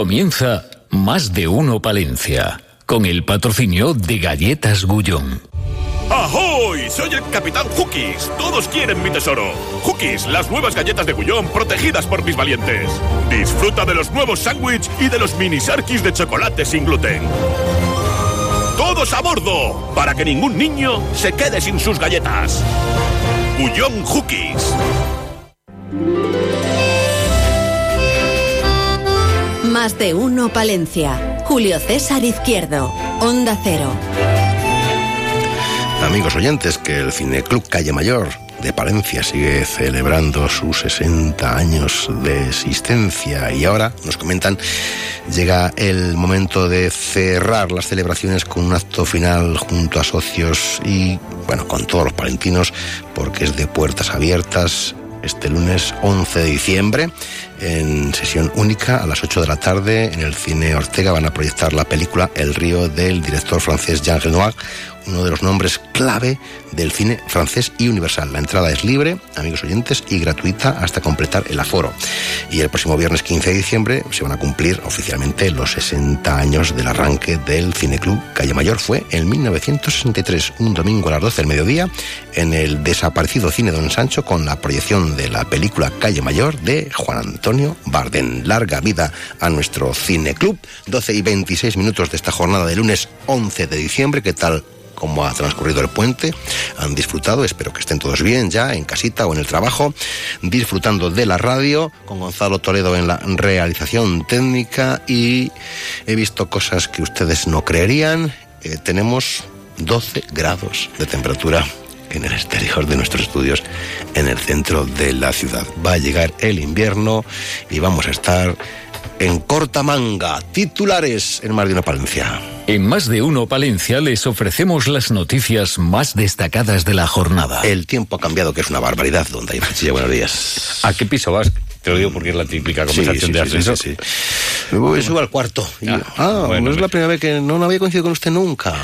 Comienza Más de Uno Palencia, con el patrocinio de Galletas Gullón. ¡Ahoy! Soy el Capitán Hookies. Todos quieren mi tesoro. Hookies, las nuevas galletas de Gullón protegidas por mis valientes. Disfruta de los nuevos sándwiches y de los mini sarkis de chocolate sin gluten. ¡Todos a bordo! Para que ningún niño se quede sin sus galletas. Gullón Hookies. Más de uno Palencia. Julio César Izquierdo. Onda Cero. Amigos oyentes, que el Cineclub Calle Mayor de Palencia sigue celebrando sus 60 años de existencia y ahora, nos comentan, llega el momento de cerrar las celebraciones con un acto final junto a socios y, bueno, con todos los palentinos, porque es de puertas abiertas este lunes 11 de diciembre en sesión única a las 8 de la tarde en el cine Ortega van a proyectar la película El río del director francés Jean Renoir, uno de los nombres clave del cine francés y universal. La entrada es libre, amigos oyentes, y gratuita hasta completar el aforo. Y el próximo viernes 15 de diciembre se van a cumplir oficialmente los 60 años del arranque del Cineclub Calle Mayor. Fue en 1963, un domingo a las 12 del mediodía, en el desaparecido Cine Don Sancho con la proyección de la película Calle Mayor de Juan Antonio Barden. Larga vida a nuestro Cineclub. 12 y 26 minutos de esta jornada de lunes 11 de diciembre. ¿Qué tal cómo ha transcurrido el puente. Han disfrutado, espero que estén todos bien ya, en casita o en el trabajo, disfrutando de la radio, con Gonzalo Toledo en la realización técnica y he visto cosas que ustedes no creerían. Eh, tenemos 12 grados de temperatura en el exterior de nuestros estudios en el centro de la ciudad. Va a llegar el invierno y vamos a estar en corta manga. Titulares en Más de Uno Palencia. En Más de Uno Palencia les ofrecemos las noticias más destacadas de la jornada. El tiempo ha cambiado, que es una barbaridad. Donde hay Franchilla, buenos días. ¿A qué piso vas? Te lo digo porque es la típica conversación sí, de ascensor. sí, subo al cuarto. Ah, yo, ah, bueno, no es la pues- primera vez que no, no había coincidido con usted nunca.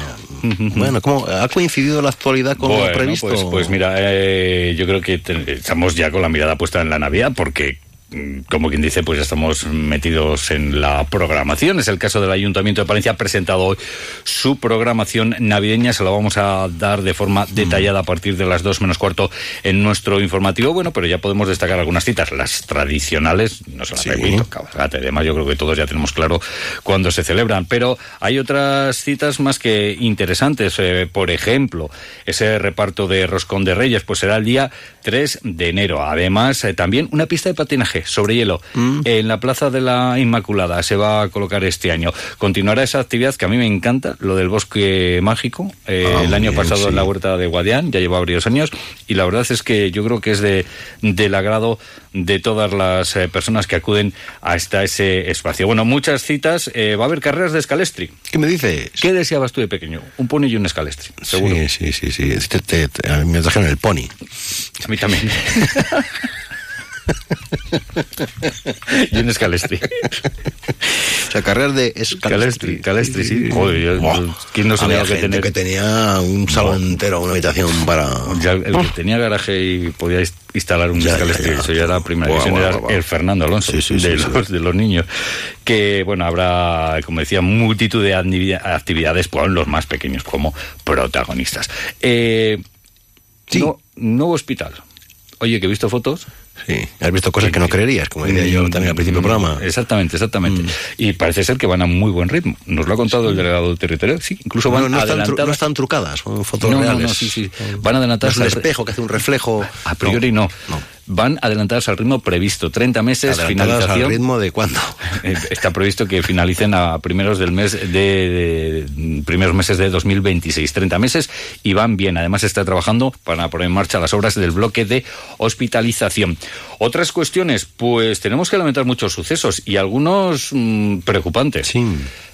bueno, ¿cómo ha coincidido la actualidad con lo previsto? Pues, pues mira, eh, yo creo que te- estamos ya con la mirada puesta en la Navidad porque como quien dice, pues ya estamos metidos en la programación. Es el caso del Ayuntamiento de Palencia. Ha presentado hoy su programación navideña. Se la vamos a dar de forma detallada a partir de las dos menos cuarto en nuestro informativo. Bueno, pero ya podemos destacar algunas citas. Las tradicionales, no se las Sí. repito, cabalgata y demás. Yo creo que todos ya tenemos claro cuándo se celebran. Pero hay otras citas más que interesantes. Eh, por ejemplo, ese reparto de Roscón de Reyes, pues será el día 3 de enero. Además, eh, también una pista de patinaje sobre hielo en la Plaza de la Inmaculada se va a colocar este año. Continuará esa actividad que a mí me encanta, lo del bosque mágico. Eh, Ah, el año bien, pasado sí. en la huerta de Guadián, ya lleva varios años, y la verdad es que yo creo que es de, del agrado de todas las eh, personas que acuden hasta ese espacio. Bueno, muchas citas. eh, va a haber carreras de escalestri. ¿Qué me dices? ¿Qué deseabas tú de pequeño? Un pony y un escalestri, seguro. Sí, sí, sí, sí. Te- te- te- a mí me trajeron el pony. A mí también. y un escalestri. O sea, carreras de Calestri, Calestri, sí. Joder, yo-. ¿quién no Había que tener- que tenía un salón entero, una habitación para... Ya el que tenía garaje y podía ins- instalar un Ya, escalestri, ya. eso ya era primera Buah, era buah, el Fernando Alonso Sí, sí, de, sí, los, de los niños. Que, bueno, habrá, como decía, multitud de activi- actividades con los más pequeños como protagonistas. Eh, Sí. no- nuevo hospital. Oye, que he visto fotos. Sí, has visto cosas que no creerías, como decía yo también al principio del programa. Mm, Exactamente, exactamente. Y parece ser que van a muy buen ritmo. Nos lo ha contado el delegado territorial. Sí, incluso van No, no, están, adelantadas. no están trucadas, son fotos No, no, reales. no, sí, sí. Van adelantadas es un espejo que hace un reflejo. A priori no. no. Van adelantadas al ritmo previsto. 30 meses, Adelantadas al finalización. ritmo de cuándo. Eh, Está previsto que finalicen a primeros del mes de, primeros meses de 2026, 30 meses y van bien. Además está trabajando para poner en marcha las obras del bloque de hospitalización. Otras cuestiones, pues tenemos que lamentar muchos sucesos y algunos mm, preocupantes. Sí.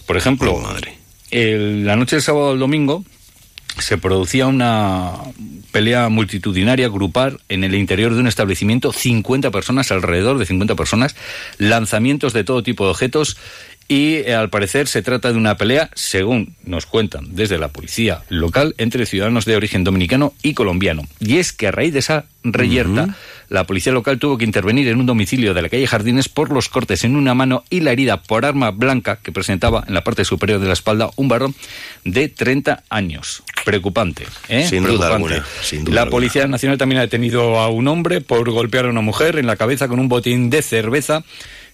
Por ejemplo, Oh, madre. el- la noche del sábado al domingo se producía una pelea multitudinaria, grupal, en el interior de un establecimiento, 50 personas, alrededor de 50 personas, lanzamientos de todo tipo de objetos y eh, al parecer se trata de una pelea, según nos cuentan desde la policía local, entre ciudadanos de origen dominicano y colombiano. Y es que a raíz de esa reyerta, la policía local tuvo que intervenir en un domicilio de la calle Jardines por los cortes en una mano y la herida por arma blanca que presentaba en la parte superior de la espalda un varón de 30 años. Preocupante, ¿eh? Sin duda alguna, sin duda la alguna. Policía Nacional también ha detenido a un hombre por golpear a una mujer en la cabeza con un botín de cerveza.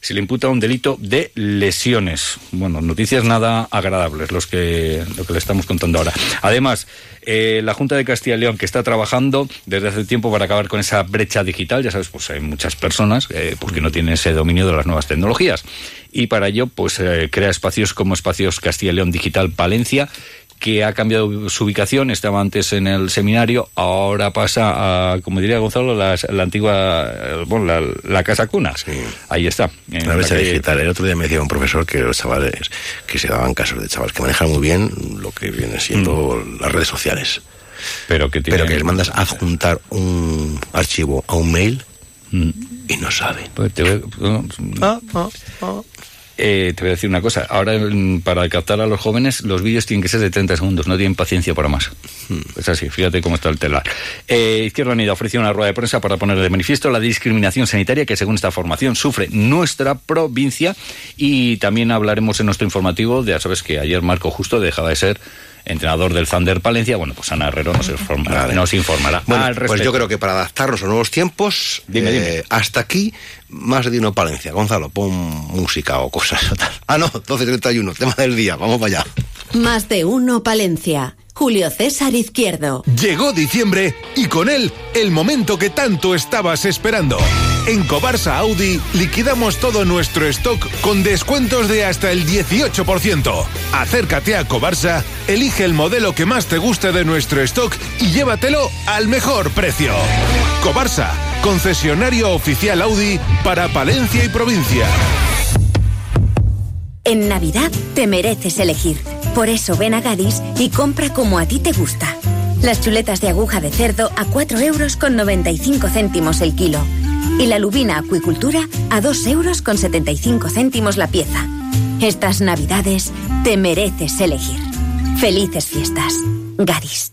Se le imputa un delito de lesiones. Bueno, noticias nada agradables los que, lo que le estamos contando ahora. Además, eh, la Junta de Castilla y León, que está trabajando desde hace tiempo para acabar con esa brecha digital, ya sabes, pues hay muchas personas eh, que no tienen ese dominio de las nuevas tecnologías. Y para ello, pues eh, crea espacios como Espacios Castilla y León Digital Palencia, que ha cambiado su ubicación, estaba antes en el seminario, ahora pasa a, como diría Gonzalo, la, la antigua, eh, bueno, la, la casa cuna. Ahí está. La brecha calle- digital. El otro día me decía un profesor que los chavales, que se daban casos de chavales que manejan muy bien lo que viene siendo las redes sociales. Pero que, Pero que les mandas a adjuntar un archivo a un mail Mm. y no saben. Pues te, voy, Ah, ah, ah. Eh, te voy a decir una cosa. Ahora, mm, para captar a los jóvenes, los vídeos tienen que ser de 30 segundos. No tienen paciencia para más. Es así. Fíjate cómo está el telar. Eh, Izquierda Unida ofreció una rueda de prensa para poner de manifiesto la discriminación sanitaria que, según esta formación, sufre nuestra provincia. Y también hablaremos en nuestro informativo de, ya sabes, que ayer Marco Justo dejaba de ser entrenador del Thunder Palencia. Bueno, pues Ana Herrero nos informará. Vale. Nos informará Bueno, al pues yo creo que para adaptarnos a nuevos tiempos, Dime, eh, dime. hasta aquí, más de uno Palencia. Gonzalo, pon música o cosas. o tal. Ah, no, 12.31, tema del día, vamos para allá. Más de uno Palencia. Julio César Izquierdo. Llegó diciembre y con él el momento que tanto estabas esperando. En Cobarsa Audi liquidamos todo nuestro stock con descuentos de hasta el 18%. Acércate a Cobarsa, elige el modelo que más te guste de nuestro stock y llévatelo al mejor precio. Cobarsa, concesionario oficial Audi para Palencia y provincia. En Navidad te mereces elegir. Por eso ven a Gadis y compra como a ti te gusta. Las chuletas de aguja de cerdo a 4 euros con 95 céntimos el kilo. Y la lubina acuicultura a 2 euros con 75 céntimos la pieza. Estas Navidades te mereces elegir. Felices fiestas. Gadis.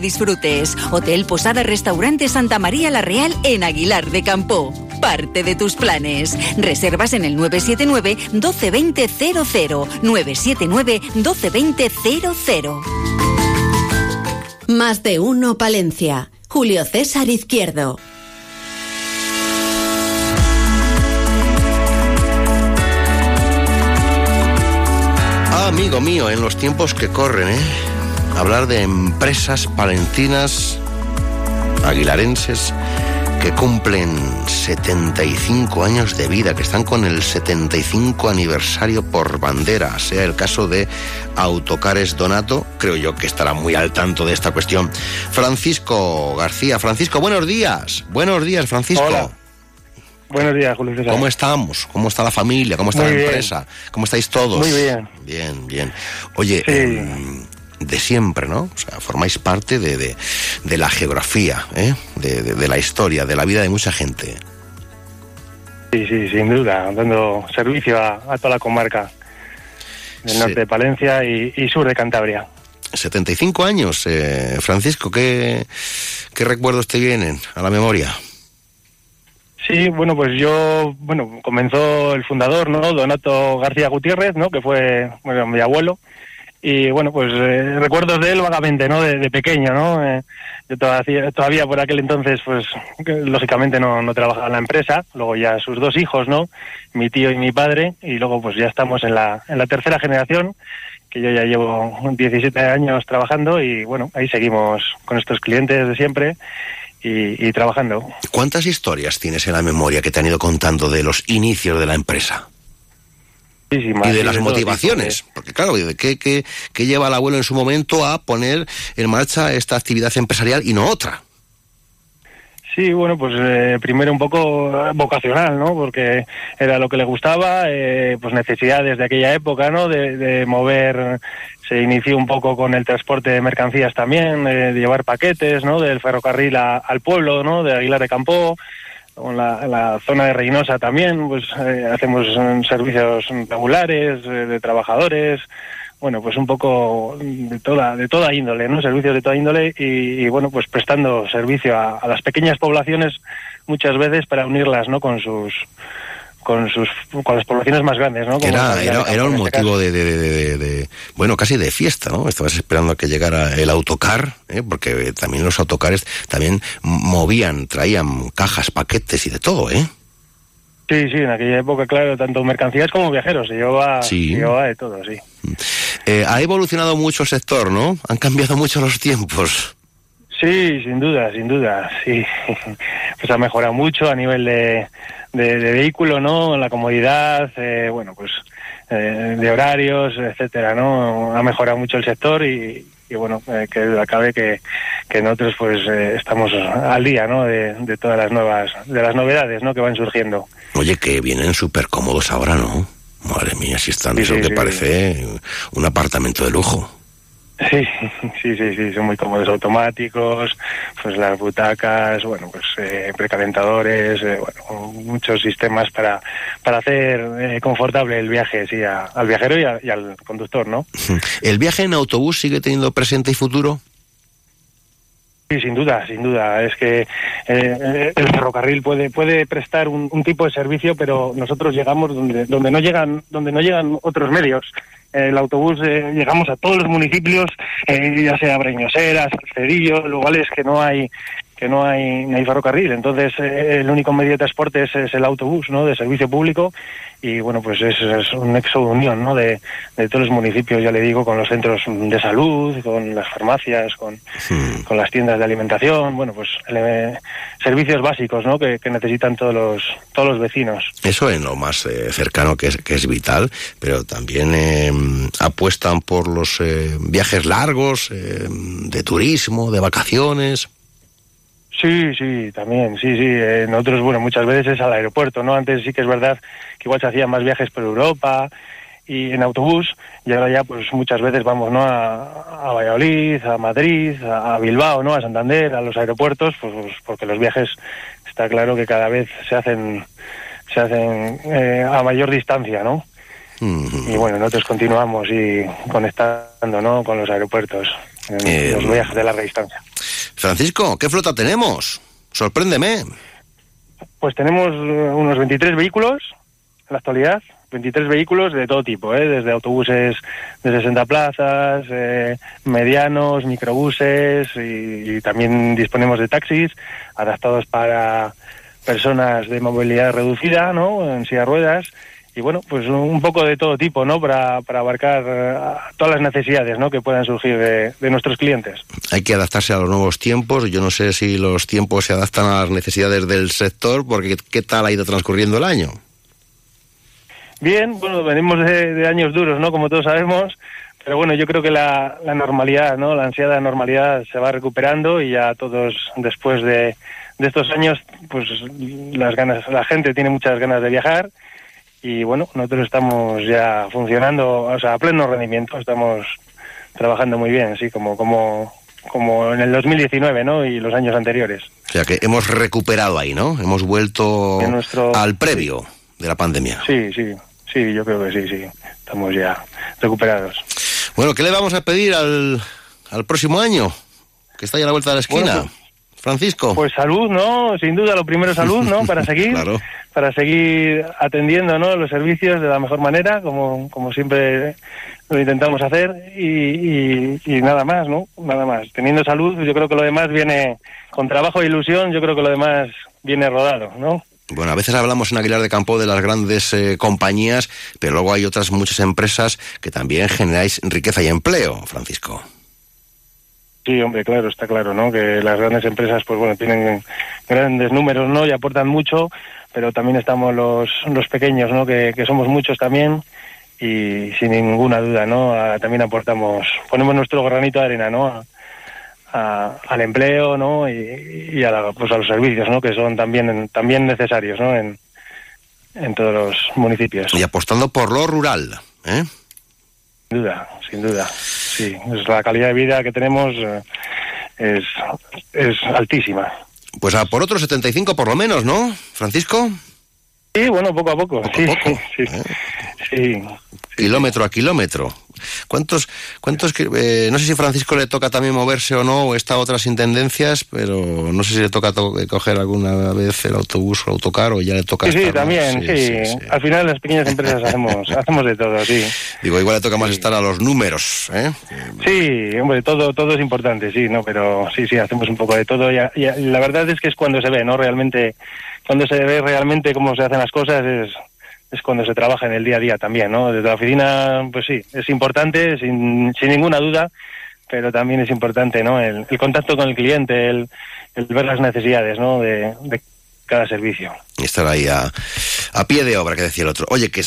disfrutes. Hotel Posada Restaurante Santa María La Real en Aguilar de Campo. Parte de tus planes. Reservas en el 979 1220 00 979 1220 00. Más de uno Palencia. Julio César Izquierdo. Ah, amigo mío, en los tiempos que corren, ¿eh? Hablar de empresas palentinas, aguilarenses, que cumplen 75 años de vida, que están con el 75 aniversario por bandera, sea el caso de Autocares Donato, creo yo que estará muy al tanto de esta cuestión. Francisco García, Francisco, buenos días, buenos días, Francisco. Hola. Buenos días, Julio César. ¿Cómo estamos? ¿Cómo está la familia? ¿Cómo está Muy la bien. empresa? ¿Cómo estáis todos? Muy bien. Bien, bien. Oye, Sí. em, de siempre, ¿no? O sea, formáis parte de, de- de la geografía, ¿eh? De, de- la historia, de la vida de mucha gente. Sí, sí, sin duda, dando servicio a, a toda la comarca del Sí. norte de Palencia y, y sur de Cantabria. 75 años, eh, Francisco, ¿qué, ¿qué recuerdos te vienen a la memoria? Sí, bueno, pues yo, bueno, comenzó el fundador, ¿no? Donato García Gutiérrez, ¿no? Que fue, bueno, mi abuelo. Y bueno, pues eh, recuerdos de él vagamente, ¿no? De, pequeño, ¿no? Eh, yo todavía, todavía por aquel entonces, pues, lógicamente no, no trabajaba en la empresa. Luego ya sus dos hijos, ¿no? Mi tío y mi padre. Y luego, pues ya estamos en la, en la tercera generación, que yo ya llevo 17 años trabajando y bueno, ahí seguimos con estos clientes de siempre y trabajando. ¿Cuántas historias tienes en la memoria que te han ido contando de los inicios de la empresa? Y de las motivaciones. Porque claro, ¿qué, qué, qué lleva al abuelo en su momento a poner en marcha esta actividad empresarial y no otra? Sí, bueno, pues eh, primero un poco vocacional, ¿no? Porque era lo que le gustaba, eh, pues necesidades de aquella época, ¿no? De, mover, se inició un poco con el transporte de mercancías también, de llevar paquetes, ¿no? Del ferrocarril al pueblo, ¿no? De Aguilar de Campo, en la, zona de Reynosa también, pues eh, hacemos servicios regulares de trabajadores, bueno, pues un poco de toda, de toda índole, ¿no? Servicios de toda índole y, bueno, pues prestando servicio a, las pequeñas poblaciones muchas veces para unirlas, ¿no? Con sus con sus con las poblaciones más grandes, ¿no? era, era, un este motivo de, bueno, casi de fiesta, ¿no? Estabas esperando a que llegara el autocar, ¿eh? porque también los autocares también movían, traían cajas, paquetes y de todo, ¿eh? Sí, sí, en aquella época, claro, tanto mercancías como viajeros, se llevaba, de todo, sí. Eh, ha evolucionado mucho el sector, ¿no? Han cambiado mucho los tiempos. Sí, sin duda, sin duda, sí. Pues ha mejorado mucho a nivel de, de, vehículo, ¿no? La comodidad, eh, bueno, pues eh, de horarios, etcétera, ¿no? Ha mejorado mucho el sector y, y bueno, eh, que acabe que, que nosotros pues eh, estamos al día, ¿no? De, de, todas las nuevas, de las novedades, ¿no? Que van surgiendo. Oye, que vienen súper cómodos ahora, ¿no? Madre mía, si están, eso que parece un apartamento de lujo. Sí, sí, sí, sí, son muy cómodos, automáticos, pues las butacas, bueno, pues eh, precalentadores, eh, bueno, muchos sistemas para, para hacer eh, confortable el viaje, sí, al viajero y, y, al conductor, ¿no? ¿El viaje en autobús sigue teniendo presente y futuro? Sí, sin duda, sin duda. Es que eh, el ferrocarril puede puede prestar un, tipo de servicio, pero nosotros llegamos donde donde no llegan donde no llegan otros medios. El autobús eh, llegamos a todos los municipios, eh, ya sea Breñoseras, Cedillo, lugares que no hay que no hay, no hay ferrocarril. Entonces, eh, el único medio de transporte es, el autobús, ¿no? De servicio público. Y bueno, pues es, es un nexo de unión, ¿no? De, de, todos los municipios, ya le digo, con los centros de salud, con las farmacias, con, con las tiendas de alimentación. Bueno, pues servicios básicos, ¿no? Que, que, necesitan todos los, todos los vecinos. Eso es lo más eh, cercano que es, que es vital, pero también eh, apuestan por los viajes largos, de turismo, de vacaciones. Sí, sí, también, sí, sí. Eh, nosotros, bueno, muchas veces es al aeropuerto, ¿no? Antes sí que es verdad que igual se hacían más viajes por Europa y en autobús, y ahora ya pues muchas veces vamos, ¿no? A, Valladolid, a Madrid, a, Bilbao, ¿no? A Santander, a los aeropuertos, pues, pues, porque los viajes está claro que cada vez se hacen, se hacen eh, a mayor distancia, ¿no? Y bueno, nosotros continuamos y conectando, ¿no? Con los aeropuertos, en eh, los viajes de larga distancia. Francisco, ¿qué flota tenemos? Sorpréndeme. Pues tenemos eh, unos 23 vehículos en la actualidad, 23 vehículos de todo tipo, ¿eh? desde autobuses de 60 plazas, eh, medianos, microbuses y, también disponemos de taxis adaptados para personas de movilidad reducida, ¿no? En silla de ruedas y bueno, pues un poco de todo tipo, ¿no? Para, para abarcar eh, todas las necesidades, ¿no? Que puedan surgir de, nuestros clientes. Hay que adaptarse a los nuevos tiempos. Yo no sé si los tiempos se adaptan a las necesidades del sector, porque ¿qué tal ha ido transcurriendo el año? Bien, bueno, venimos de, años duros, ¿no? Como todos sabemos, pero bueno, yo creo que la, la, normalidad, ¿no? La ansiada normalidad se va recuperando y ya todos después de, de estos años, pues las ganas, la gente tiene muchas ganas de viajar y bueno, nosotros estamos ya funcionando, o sea, a pleno rendimiento, estamos trabajando muy bien, así como, como, como en el 2019, ¿no? Y los años anteriores. O sea que hemos recuperado ahí, ¿no? Hemos vuelto al previo de la pandemia. Sí, sí, sí, yo creo que sí, sí. Estamos ya recuperados. Bueno, ¿qué le vamos a pedir al, al próximo año? Que está ya a la vuelta de la esquina. Francisco. Pues salud, ¿no? Sin duda, lo primero salud, ¿no? Para seguir, para seguir atendiendo, ¿no? Los servicios de la mejor manera, como, como siempre lo intentamos hacer y, y, nada más, ¿no? Nada más. Teniendo salud, yo creo que lo demás viene con trabajo e ilusión, yo creo que lo demás viene rodado, ¿no? Bueno, a veces hablamos en Aguilar de Campo de las grandes eh, compañías, pero luego hay otras muchas empresas que también generáis riqueza y empleo, Francisco. Sí, hombre, claro, está claro, ¿no? Que las grandes empresas, pues bueno, tienen grandes números, ¿no? Y aportan mucho, pero también estamos los, los pequeños, ¿no? Que, que somos muchos también y sin ninguna duda, ¿no? también aportamos, ponemos nuestro granito de arena, ¿no? al empleo, ¿no? Y, a, pues a los servicios, ¿no? Que son también también necesarios, ¿no? En, en todos los municipios. Y apostando por lo rural, ¿eh? Sin duda, sin duda. Sí, es la calidad de vida que tenemos eh, es, es altísima. Pues a por otros 75 por lo menos, ¿no, Francisco? Sí, bueno, poco a poco. sí, sí, ¿Eh? Sí, Kilómetro a kilómetro. ¿Cuántos, cuántos, eh, no sé si Francisco le toca también moverse o no, o está otras intendencias, pero no sé si le toca coger alguna vez el autobús o autocar o ya le toca. Sí, sí, también, sí, Al final las pequeñas empresas hacemos, hacemos de todo, sí. Digo, igual le toca más estar a los números, ¿eh? Sí, hombre, todo, todo es importante, sí, ¿no? Pero sí, sí, hacemos un poco de todo y, la verdad es que es cuando se ve, ¿no? Realmente, cuando se ve realmente cómo se hacen las cosas es es cuando se trabaja en el día a día también, ¿no? Desde la oficina, pues sí, es importante, sin, sin ninguna duda, pero también es importante, ¿no? El, contacto con el cliente, el, ver las necesidades, ¿no? De, cada servicio. Y estar ahí a, a, pie de obra, que decía el otro. Oye, que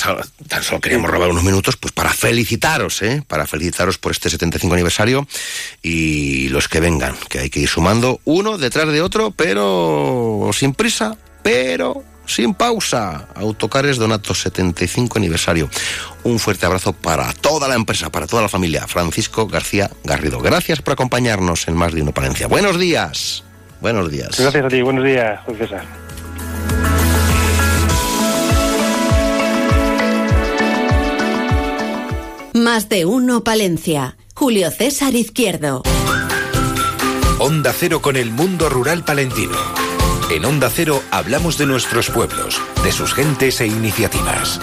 tan solo queríamos robar unos minutos, pues para felicitaros, ¿eh? Para felicitaros por este 75 aniversario y los que vengan, que hay que ir sumando uno detrás de otro, pero sin prisa, pero sin pausa. Autocares Donato 75 aniversario. Un fuerte abrazo para toda la empresa, para toda la familia. Francisco García Garrido. Gracias por acompañarnos en Más de Uno Palencia. Buenos días. Buenos días. Gracias a ti. Buenos días, César. Más de Uno Palencia. Julio César Izquierdo. Onda Cero con el mundo rural palentino. En Onda Cero hablamos de nuestros pueblos, de sus gentes e iniciativas.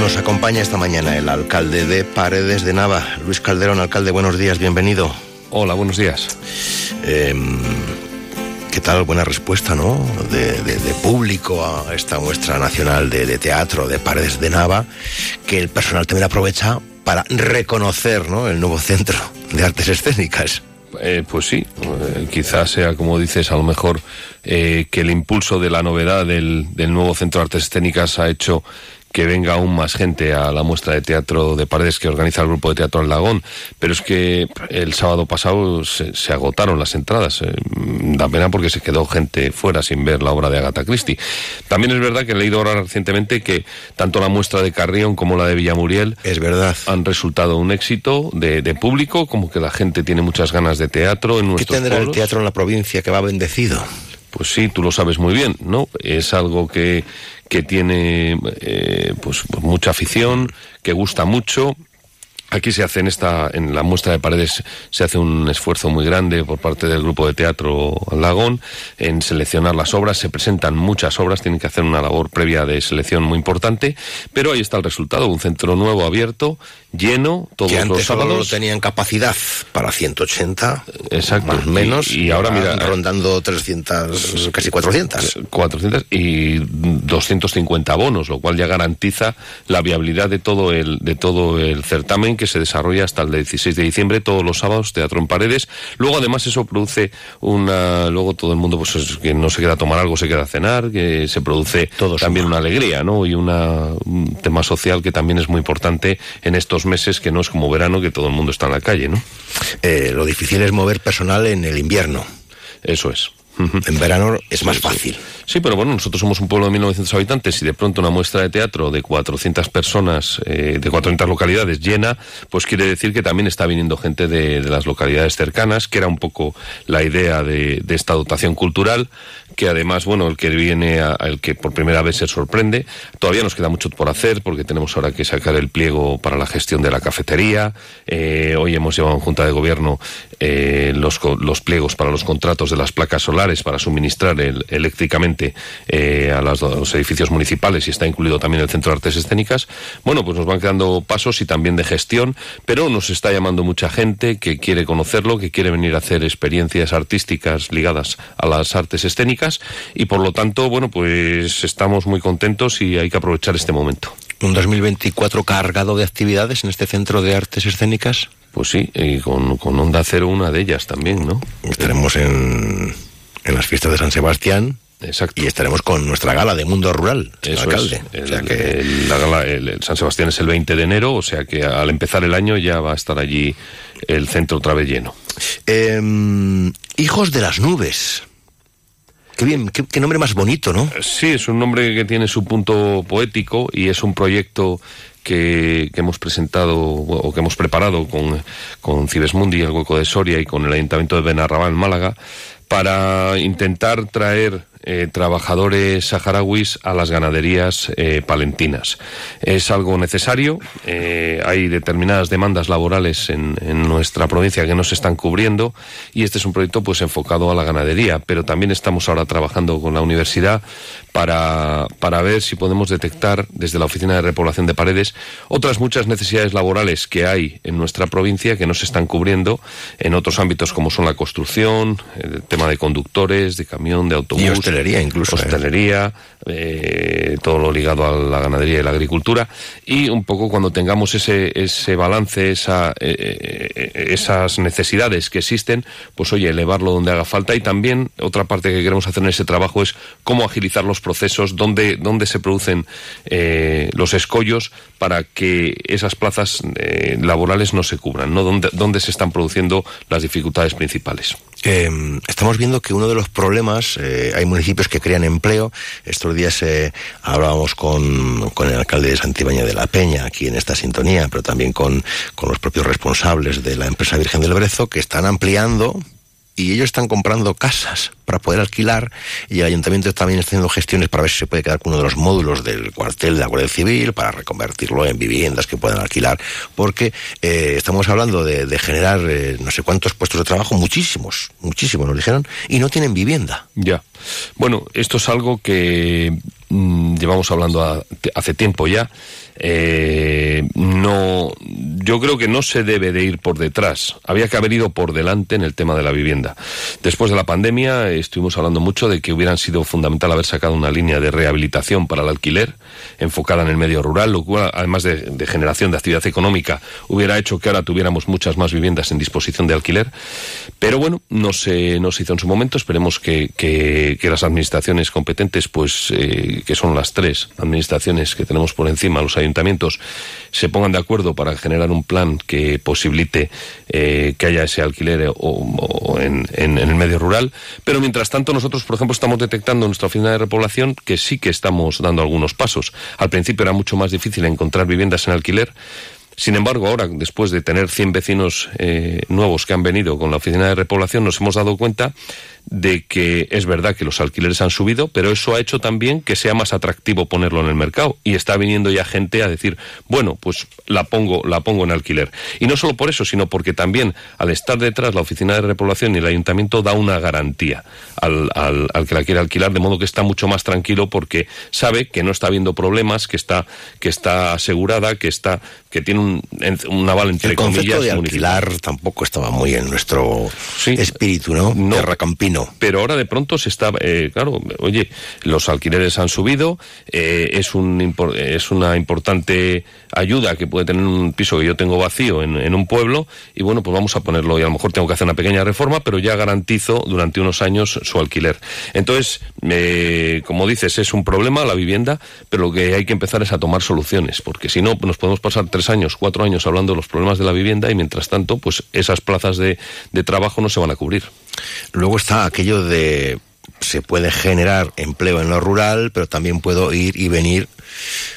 Nos acompaña esta mañana el alcalde de Paredes de Nava, Luis Calderón. Alcalde, buenos días, bienvenido. Hola, buenos días. Em, ¿Qué tal? Buena respuesta, ¿no? De, público a esta muestra nacional de, de, teatro de Paredes de Nava, que el personal también aprovecha para reconocer ¿no? el nuevo centro de artes escénicas. Eh, pues sí, eh, quizás sea como dices, a lo mejor eh, que el impulso de la novedad del, del nuevo centro de artes escénicas ha hecho que venga aún más gente a la muestra de teatro de paredes que organiza el grupo de teatro El Lagón, pero es que el sábado pasado se, agotaron las entradas. Eh, da pena porque se quedó gente fuera sin ver la obra de Agatha Christie. También es verdad que he leído ahora recientemente que tanto la muestra de Carrión como la de Villamuriel es verdad. han resultado un éxito de, público, como que la gente tiene muchas ganas de teatro en nuestros ¿Qué tendrá el teatro en la provincia que va bendecido? Pues sí, tú lo sabes muy bien, ¿no? Es algo que que tiene eh, pues, mucha afición, que gusta mucho Aquí se hace en esta, en la muestra de paredes, se hace un esfuerzo muy grande por parte del grupo de teatro Lagón en seleccionar las obras. Se presentan muchas obras, tienen que hacer una labor previa de selección muy importante, pero ahí está el resultado, un centro nuevo abierto, lleno, todos que antes los sábados. Solo tenían capacidad para 180, exacto, más menos, y, ahora mira, rondando 300, casi 400. 400 y 250 bonos, lo cual ya garantiza la viabilidad de todo el de todo el certamen que se desarrolla hasta el 16 de diciembre, todos los sábados, teatro en paredes. Luego, además, eso produce una. Luego todo el mundo, pues que no se queda a tomar algo, se queda a cenar, que se produce también una alegría, ¿no? Y una, un tema social que también es muy importante en estos meses, que no es como verano, que todo el mundo está en la calle, ¿no? Eh, lo difícil es mover personal en el invierno. Eso es. En verano es más fácil. Sí, pero bueno, nosotros somos un pueblo de 1.900 habitantes y de pronto una muestra de teatro de 400 personas, eh, de 400 localidades llena, pues quiere decir que también está viniendo gente de, las localidades cercanas, que era un poco la idea de, esta dotación cultural, que además, bueno, el que viene, el que por primera vez se sorprende, todavía nos queda mucho por hacer porque tenemos ahora que sacar el pliego para la gestión de la cafetería. Eh, hoy hemos llevado en Junta de Gobierno eh, los, los pliegos para los contratos de las placas solares para suministrar eléctricamente eh, a, los edificios municipales y está incluido también el Centro de Artes Escénicas, bueno, pues nos van quedando pasos y también de gestión, pero nos está llamando mucha gente que quiere conocerlo, que quiere venir a hacer experiencias artísticas ligadas a las artes escénicas y por lo tanto, bueno, pues estamos muy contentos y hay que aprovechar este momento. ¿Un 2024 cargado de actividades en este Centro de Artes Escénicas? Pues sí, y con, Onda Cero una de ellas también, ¿no? Estaremos en en las fiestas de San Sebastián Exacto. Y estaremos con nuestra gala de Mundo Rural, Eso alcalde. es. O sea que- el- la gala- el- el San Sebastián es el 20 de enero, o sea que al empezar el año ya va a estar allí el centro otra vez lleno. Em, hijos de las nubes. Qué bien, qué, nombre más bonito, ¿no? Sí, es un nombre que tiene su punto poético y es un proyecto que, hemos presentado o que hemos preparado con, con Cibesmundi, el Hueco de Soria y con el Ayuntamiento de Benarrabal, en Málaga, para intentar traer eh, trabajadores saharauis a las ganaderías eh, palentinas. Es algo necesario, eh, hay determinadas demandas laborales en, en nuestra provincia que no se están cubriendo y este es un proyecto pues enfocado a la ganadería, pero también estamos ahora trabajando con la universidad para, para ver si podemos detectar desde la Oficina de Repoblación de Paredes otras muchas necesidades laborales que hay en nuestra provincia que no se están cubriendo en otros ámbitos como son la construcción, el tema de conductores, de camión, de autobús. Hostelería incluso, ¿eh? Hostelería, eh, todo lo ligado a la ganadería y la agricultura. Y un poco cuando tengamos ese, ese balance, esa, eh, eh, esas necesidades que existen, pues oye, elevarlo donde haga falta. Y también otra parte que queremos hacer en ese trabajo es cómo agilizar los procesos, dónde, dónde se producen los escollos para que esas plazas laborales no se cubran, ¿no? Dónde, dónde se están produciendo las dificultades principales. Eh, estamos viendo que uno de los problemas, eh, hay municipios que crean empleo. Estos días eh, hablábamos con, con el alcalde de Santibáñez de la Peña, aquí en esta sintonía, pero también con, con los propios responsables de la empresa Virgen del Brezo, que están ampliando y ellos están comprando casas para poder alquilar y el ayuntamiento también está haciendo gestiones para ver si se puede quedar con uno de los módulos del cuartel de la Guardia Civil para reconvertirlo en viviendas que puedan alquilar porque eh, estamos hablando de, de generar eh, no sé cuántos puestos de trabajo muchísimos muchísimos nos dijeron y no tienen vivienda Ya. Bueno, esto es algo que mm, llevamos hablando hace tiempo ya. Eh, no, yo creo que no se debe de ir por detrás. Había que haber ido por delante en el tema de la vivienda. Después de la pandemia estuvimos hablando mucho de que hubieran sido fundamental haber sacado una línea de rehabilitación para el alquiler enfocada en el medio rural, lo cual, además de, generación de actividad económica, hubiera hecho que ahora tuviéramos muchas más viviendas en disposición de alquiler. Pero bueno, no se, no hizo en su momento. Esperemos que- que las administraciones competentes, pues eh, que son las tres administraciones que tenemos por encima, los ayuntamientos, se pongan de acuerdo para generar un plan que posibilite eh, que haya ese alquiler o, en- en el medio rural. Pero mientras tanto, nosotros, por ejemplo, estamos detectando en nuestra oficina de repoblación que sí que estamos dando algunos pasos. Al principio era mucho más difícil encontrar viviendas en alquiler. Sin embargo, ahora, después de tener 100 vecinos eh, nuevos que han venido con la oficina de repoblación, nos hemos dado cuenta de que es verdad que los alquileres han subido, pero eso ha hecho también que sea más atractivo ponerlo en el mercado. Y está viniendo ya gente a decir, bueno, pues la pongo, la pongo en alquiler. Y no solo por eso, sino porque también al estar detrás la oficina de repoblación y el ayuntamiento da una garantía al, al- al que la quiere alquilar, de modo que está mucho más tranquilo porque sabe que no está habiendo problemas, que está, que está asegurada, que está, que tiene un, en- un aval entre el concepto comillas de municipal. alquilar tampoco estaba muy en nuestro espíritu no, terracampino Pero ahora de pronto se está, eh, claro, oye, los alquileres han subido, eh, es, un, es una importante ayuda que puede tener un piso que yo tengo vacío en, en un pueblo y bueno, pues vamos a ponerlo y a lo mejor tengo que hacer una pequeña reforma, pero ya garantizo durante unos años su alquiler. Entonces, eh, como dices, es un problema la vivienda, pero lo que hay que empezar es a tomar soluciones, porque si no, nos podemos pasar tres años, cuatro años hablando de los problemas de la vivienda y mientras tanto, pues esas plazas de, de trabajo no se van a cubrir. Luego está aquello de se puede generar empleo en lo rural, pero también puedo ir y venir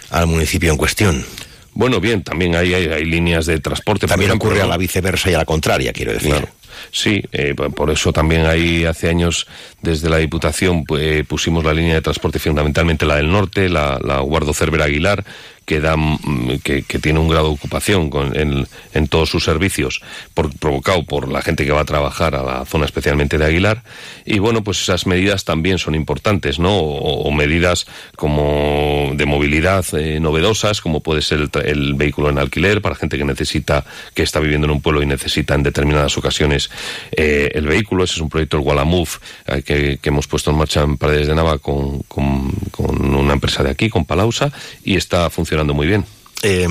al municipio en cuestión. Bueno, bien, también hay, hay, hay líneas de transporte. por También ejemplo, ocurre a la viceversa y a la contraria, quiero decir. Claro. Sí, eh, por eso también ahí hace años desde la Diputación pues, pusimos la línea de transporte fundamentalmente la del norte, la, la Guardo Cervera Aguilar, que, da, mm, que, tiene un grado de ocupación en, todos sus servicios, por- provocado por la gente que va a trabajar a la zona especialmente de Aguilar. Y bueno, pues esas medidas también son importantes, ¿no? O, medidas como de movilidad eh, novedosas, como puede ser el, vehículo en alquiler para gente que necesita, que está viviendo en un pueblo y necesita en determinadas ocasiones eh, el vehículo. Ese es un proyecto, el Walamove, eh, que, que hemos puesto en marcha en Paredes de Nava con, con- con una empresa de aquí, con Palausa, y está funcionando muy bien. Eh,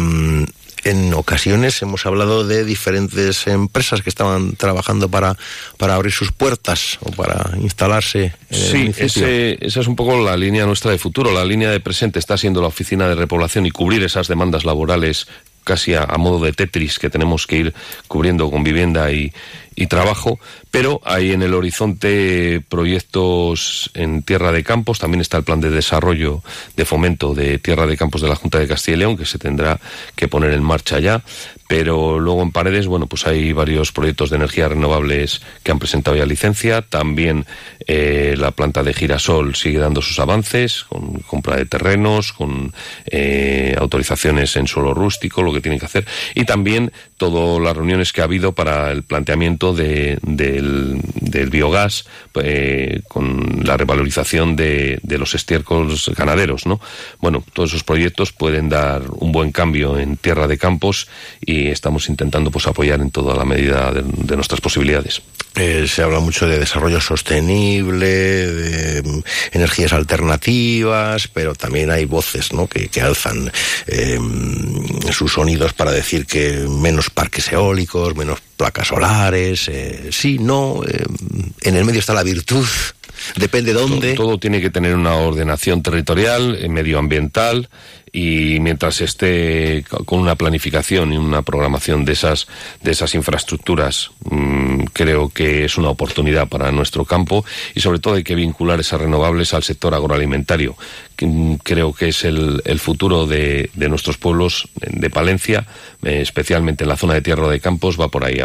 en ocasiones hemos hablado de diferentes empresas que estaban trabajando para, para abrir sus puertas o para instalarse en Sí, ese- esa es un poco la línea nuestra de futuro. La línea de presente está siendo la oficina de repoblación y cubrir esas demandas laborales casi a, a modo de Tetris que tenemos que ir cubriendo con vivienda y, y trabajo, pero hay en el horizonte proyectos en Tierra de Campos, también está el plan de desarrollo de fomento de Tierra de Campos de la Junta de Castilla y León que se tendrá que poner en marcha ya, pero luego en Paredes, bueno, pues hay varios proyectos de energías renovables que han presentado ya licencia, también eh, la planta de Girasol sigue dando sus avances con compra de terrenos, con eh, autorizaciones en suelo rústico, lo que tienen que hacer, y también todas las reuniones que ha habido para el planteamiento de- del, biogás eh, con la revalorización de, los estiércoles ganaderos, ¿no? Bueno, todos esos proyectos pueden dar un buen cambio en tierra de campos y estamos intentando pues apoyar en toda la medida de, nuestras posibilidades. Eh, se habla mucho de desarrollo sostenible, de mm, energías alternativas, pero también hay voces que, alzan eh, sus sonidos para decir que menos parques eólicos, menos placas solares, eh, sí, no, eh, en el medio está la virtud, depende dónde. Todo, todo tiene que tener una ordenación territorial, eh, medioambiental y mientras esté co- con una planificación y una programación de esas de esas infraestructuras mm, creo que es una oportunidad para nuestro campo y sobre todo hay que vincular esas renovables al sector agroalimentario que, mm, creo que es el, el futuro de, de nuestros pueblos de Palencia eh, especialmente en la zona de Tierra de Campos va por ahí.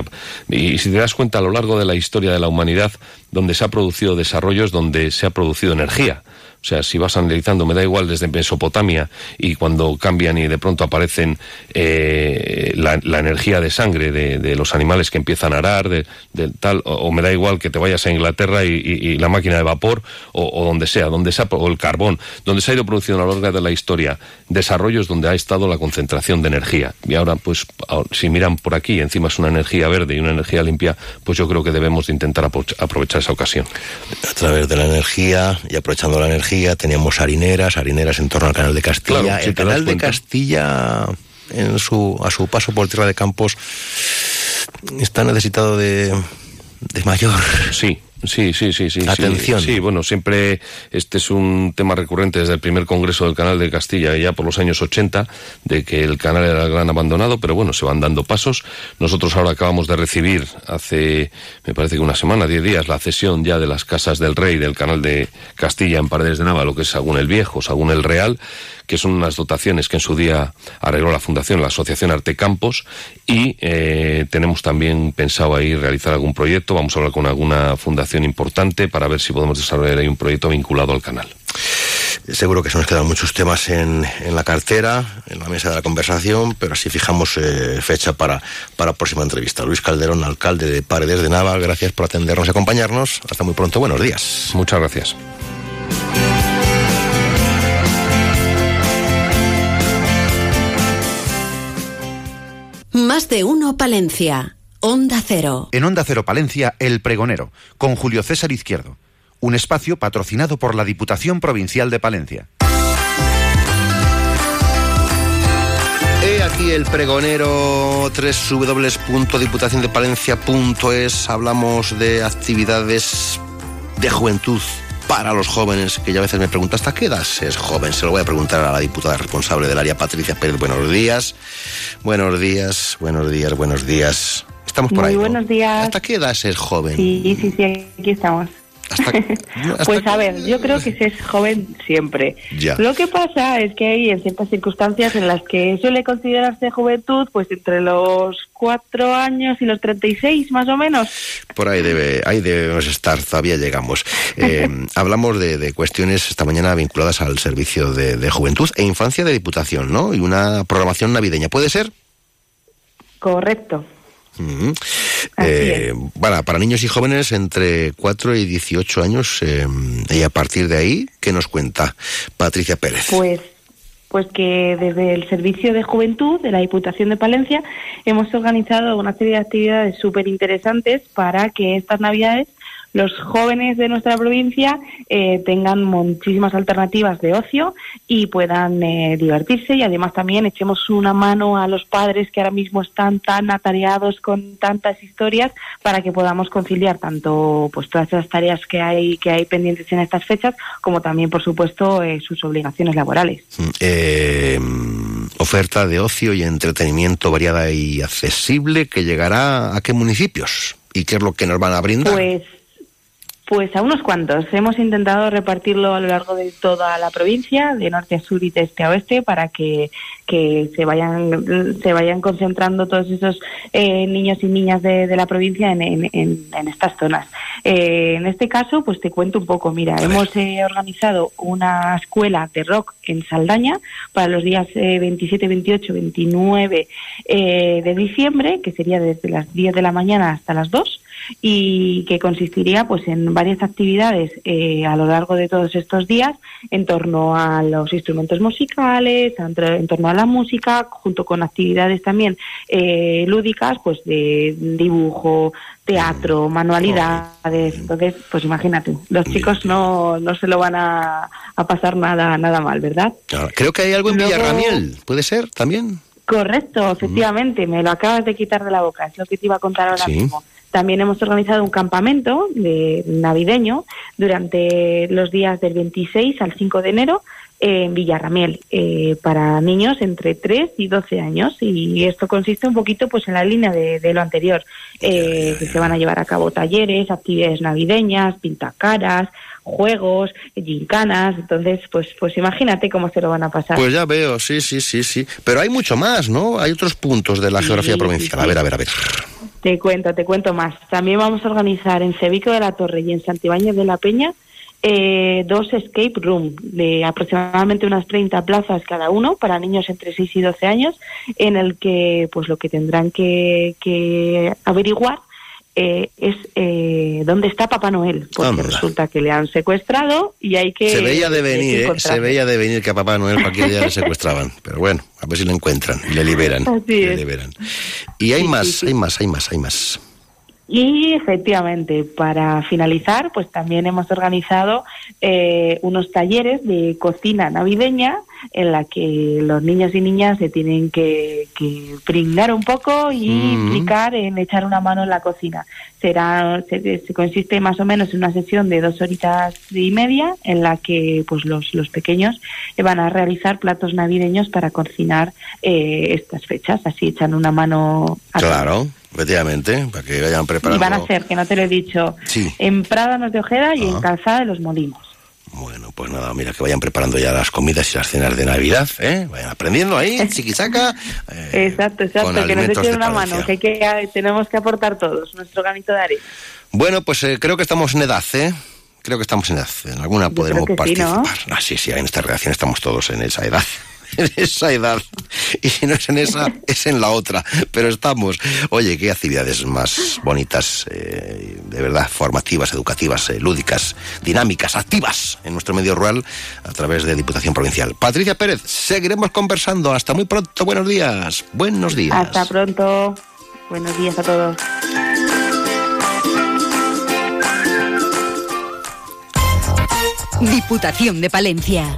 Y si te das cuenta a lo largo de la historia de la humanidad donde se ha producido desarrollos donde se ha producido energía o sea, si vas analizando, me da igual desde Mesopotamia y cuando cambian y de pronto aparecen eh, la, energía de sangre de, los animales que empiezan a arar, de, tal, o, me da igual que te vayas a Inglaterra y, la máquina de vapor o, donde sea, donde sea, o el carbón, donde se ha ido produciendo a lo largo de la historia desarrollos donde ha estado la concentración de energía. Y ahora, pues, si miran por aquí, encima es una energía verde y una energía limpia, pues yo creo que debemos de intentar apro- aprovechar esa ocasión. a través de la energía y aprovechando la energía teníamos harineras, harineras en torno al canal de Castilla. Claro, el canal de. Castilla en su a su paso por Tierra de Campos está necesitado de, de mayor Sí, sí, sí, sí, sí. sí. Atención. Sí, bueno, siempre este es un tema recurrente desde el primer congreso del Canal de Castilla, ya por los años 80, de que el canal era el gran abandonado, pero bueno, se van dando pasos. Nosotros ahora acabamos de recibir hace, me parece que una semana, diez días, la cesión ya de las casas del rey del Canal de Castilla en Paredes de Nava, lo que es Sagún el Viejo, Sagún el Real, que son unas dotaciones que en su día arregló la Fundación, la Asociación Arte Campos, y eh, tenemos también pensado ahí realizar algún proyecto, vamos a hablar con alguna fundación importante para ver si podemos desarrollar ahí un proyecto vinculado al canal. Seguro que se nos quedan muchos temas en, en la cartera, en la mesa de la conversación, pero así fijamos eh, fecha para, para la próxima entrevista. Luis Calderón, alcalde de Paredes de Nava, gracias por atendernos y acompañarnos. Hasta muy pronto, buenos días. Muchas gracias. Más de uno Palencia. Onda Cero. En Onda Cero Palencia, El Pregonero, con Julio César Izquierdo. Un espacio patrocinado por la Diputación Provincial de Palencia. He aquí el pregonero www.diputaciondepalencia.es. Hablamos de actividades de juventud para los jóvenes, que ya a veces me preguntan, ¿hasta qué edad es joven? Se lo voy a preguntar a la diputada responsable del área, Patricia Pérez. Buenos días, buenos días, buenos días, buenos días. Estamos por Muy ahí. ¿no? buenos días. ¿Hasta qué edad es joven? Sí, sí, sí, aquí estamos. pues a ver, yo creo que se es joven siempre. Ya. Lo que pasa es que hay en ciertas circunstancias en las que suele considerarse juventud, pues entre los cuatro años y los 36 más o menos. Por ahí debe, ahí debemos estar, todavía llegamos. Eh, hablamos de, de cuestiones esta mañana vinculadas al servicio de, de juventud e infancia de Diputación, ¿no? Y una programación navideña, ¿puede ser? Correcto. Eh, bueno, para niños y jóvenes entre 4 y 18 años, eh, y a partir de ahí, ¿qué nos cuenta Patricia Pérez? Pues pues que desde el Servicio de Juventud de la Diputación de Palencia hemos organizado una serie de actividades súper interesantes para que estas Navidades los jóvenes de nuestra provincia eh, tengan muchísimas alternativas de ocio y puedan eh, divertirse y además también echemos una mano a los padres que ahora mismo están tan atareados con tantas historias para que podamos conciliar tanto pues todas esas tareas que hay que hay pendientes en estas fechas como también por supuesto eh, sus obligaciones laborales. Eh, oferta de ocio y entretenimiento variada y accesible que llegará a qué municipios y qué es lo que nos van a brindar. Pues pues a unos cuantos. Hemos intentado repartirlo a lo largo de toda la provincia, de norte a sur y de este a oeste, para que, que se vayan se vayan concentrando todos esos eh, niños y niñas de, la provincia en, en, en, estas zonas. Eh, en este caso, pues te cuento un poco. Mira, hemos eh, organizado una escuela de rock en Saldaña para los días 27, 28, 29 de diciembre, que sería desde las 10 de la mañana hasta las 2 y que consistiría pues en varias actividades eh, a lo largo de todos estos días en torno a los instrumentos musicales, en torno a la música, junto con actividades también eh, lúdicas, pues de dibujo, teatro, manualidades. Entonces, pues imagínate, los chicos no, no se lo van a, pasar nada nada mal, ¿verdad? Creo que hay algo en Villarramiel, ¿puede ser también? Correcto, efectivamente, me lo acabas de quitar de la boca, es lo que te iba a contar ahora mismo. También hemos organizado un campamento de navideño durante los días del 26 al 5 de enero en Villarramiel eh, para niños entre 3 y 12 años. Y esto consiste un poquito pues en la línea de, lo anterior eh, que se van a llevar a cabo talleres actividades navideñas pintacaras juegos gincanas. Entonces pues pues imagínate cómo se lo van a pasar. Pues ya veo sí sí sí sí. Pero hay mucho más no hay otros puntos de la geografía provincial. A ver a ver a ver te cuento, te cuento más. También vamos a organizar en Cevico de la Torre y en Santibáñez de la Peña eh, dos escape room de aproximadamente unas 30 plazas cada uno para niños entre 6 y 12 años, en el que pues lo que tendrán que averiguar eh, es eh, dónde está Papá Noel, porque resulta que le han secuestrado y hay que... Se veía de venir, ¿eh? se veía de venir que a Papá Noel cualquier día le secuestraban, pero bueno, a ver si lo encuentran y le liberan. le liberan. Y hay más, hay más, hay más, hay más. Y efectivamente, para finalizar, pues también hemos organizado eh, unos talleres de cocina navideña en la que los niños y niñas se tienen que, que pringar un poco y implicar en echar una mano en la cocina. Será, se, consiste más o menos en una sesión de dos horitas y media en la que pues los, los pequeños van a realizar platos navideños para cocinar eh, estas fechas. Así echan una mano. A claro. Efectivamente, para que vayan preparando. Y van a ser, que no te lo he dicho, en Prádanos de Ojeda y en Calzada de los Molinos. Bueno, pues nada, mira, que vayan preparando ya las comidas y las cenas de Navidad, ¿eh? Vayan aprendiendo ahí, chiquisaca. Eh, exacto, exacto, que nos echen una mano, que, que, tenemos que aportar todos, nuestro granito de arena. Bueno, pues eh, creo que estamos en edad, ¿eh? Creo que estamos en edad. En alguna podremos participar. Sí, Ah, sí, sí, en esta redacción estamos todos en esa edad. En esa edad. Y si no es en esa, es en la otra. Pero estamos. Oye, qué actividades más bonitas, eh, de verdad, formativas, educativas, eh, lúdicas, dinámicas, activas en nuestro medio rural a través de Diputación Provincial. Patricia Pérez, seguiremos conversando. Hasta muy pronto. Buenos días. Buenos días. Hasta pronto. Buenos días a todos. Diputación de Palencia.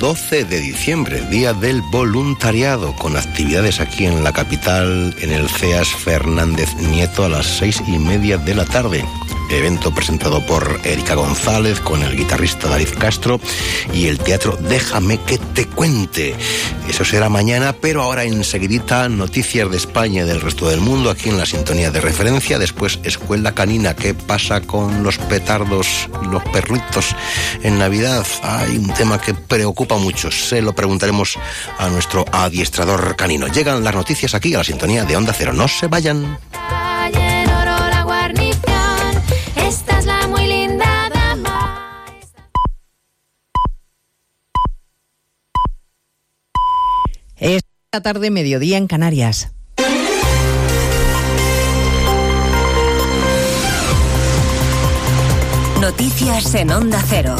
12 de diciembre, Día del Voluntariado, con actividades aquí en la capital, en el CEAS Fernández Nieto a las seis y media de la tarde evento presentado por Erika González con el guitarrista David Castro y el teatro Déjame que te cuente. Eso será mañana, pero ahora enseguidita noticias de España y del resto del mundo aquí en la sintonía de referencia. Después Escuela Canina, ¿qué pasa con los petardos los perritos en Navidad? Hay un tema que preocupa mucho. Se lo preguntaremos a nuestro adiestrador canino. Llegan las noticias aquí a la sintonía de Onda Cero. No se vayan. La tarde, mediodía en Canarias. Noticias en Onda Cero.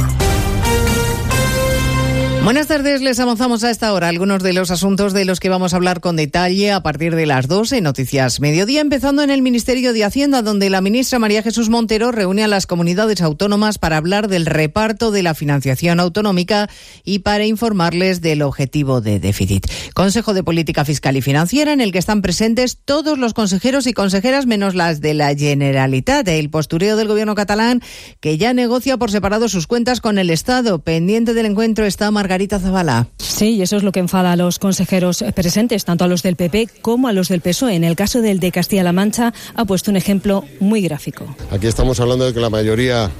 Buenas tardes, les avanzamos a esta hora algunos de los asuntos de los que vamos a hablar con detalle a partir de las 12 en Noticias Mediodía, empezando en el Ministerio de Hacienda, donde la ministra María Jesús Montero reúne a las comunidades autónomas para hablar del reparto de la financiación autonómica y para informarles del objetivo de déficit. Consejo de Política Fiscal y Financiera, en el que están presentes todos los consejeros y consejeras, menos las de la Generalitat, el postureo del gobierno catalán, que ya negocia por separado sus cuentas con el Estado. Pendiente del encuentro está Margarita Margarita Zavala. Sí, y eso es lo que enfada a los consejeros presentes, tanto a los del PP como a los del PSOE. En el caso del de Castilla-La Mancha ha puesto un ejemplo muy gráfico. Aquí estamos hablando de que la mayoría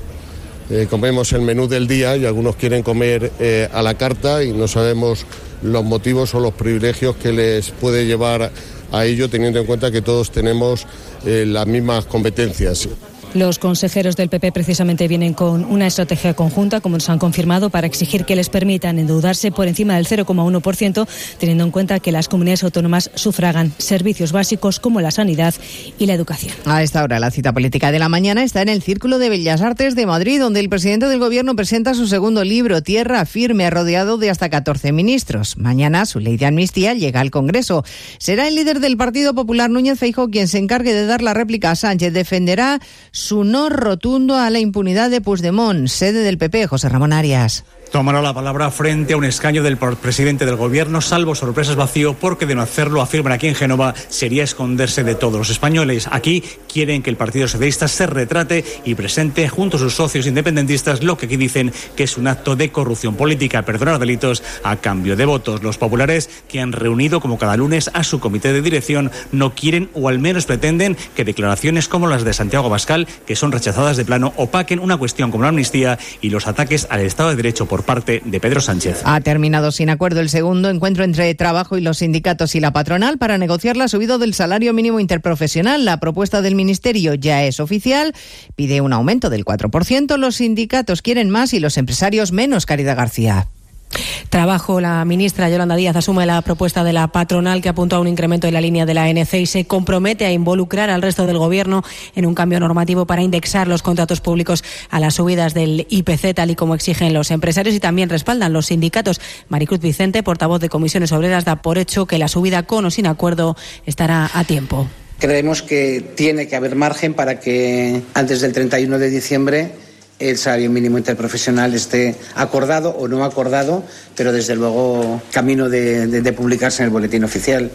eh, comemos el menú del día y algunos quieren comer eh, a la carta y no sabemos los motivos o los privilegios que les puede llevar a ello teniendo en cuenta que todos tenemos eh, las mismas competencias. Los consejeros del PP precisamente vienen con una estrategia conjunta, como nos han confirmado, para exigir que les permitan endeudarse por encima del 0,1%, teniendo en cuenta que las comunidades autónomas sufragan servicios básicos como la sanidad y la educación. A esta hora, la cita política de la mañana está en el Círculo de Bellas Artes de Madrid, donde el presidente del Gobierno presenta su segundo libro, Tierra Firme, rodeado de hasta 14 ministros. Mañana, su ley de amnistía llega al Congreso. Será el líder del Partido Popular, Núñez Feijóo, quien se encargue de dar la réplica a Sánchez. Defenderá su no rotundo a la impunidad de Puigdemont, sede del PP, José Ramón Arias tomará la palabra frente a un escaño del presidente del gobierno, salvo sorpresas vacío, porque de no hacerlo, afirman aquí en Génova, sería esconderse de todos los españoles. Aquí quieren que el Partido Socialista se retrate y presente junto a sus socios independentistas lo que aquí dicen que es un acto de corrupción política, perdonar delitos a cambio de votos. Los populares, que han reunido como cada lunes a su comité de dirección, no quieren o al menos pretenden que declaraciones como las de Santiago Bascal, que son rechazadas de plano, opaquen una cuestión como la amnistía y los ataques al Estado de Derecho por parte de Pedro Sánchez. Ha terminado sin acuerdo el segundo encuentro entre trabajo y los sindicatos y la patronal para negociar la subida del salario mínimo interprofesional. La propuesta del Ministerio ya es oficial, pide un aumento del 4%, los sindicatos quieren más y los empresarios menos, Caridad García. Trabajo, la ministra Yolanda Díaz asume la propuesta de la patronal que apunta a un incremento de la línea de la ANC y se compromete a involucrar al resto del Gobierno en un cambio normativo para indexar los contratos públicos a las subidas del IPC, tal y como exigen los empresarios y también respaldan los sindicatos. Maricruz Vicente, portavoz de Comisiones Obreras, da por hecho que la subida con o sin acuerdo estará a tiempo. Creemos que tiene que haber margen para que antes del 31 de diciembre el salario mínimo interprofesional esté acordado o no acordado, pero desde luego camino de, de publicarse en el boletín oficial.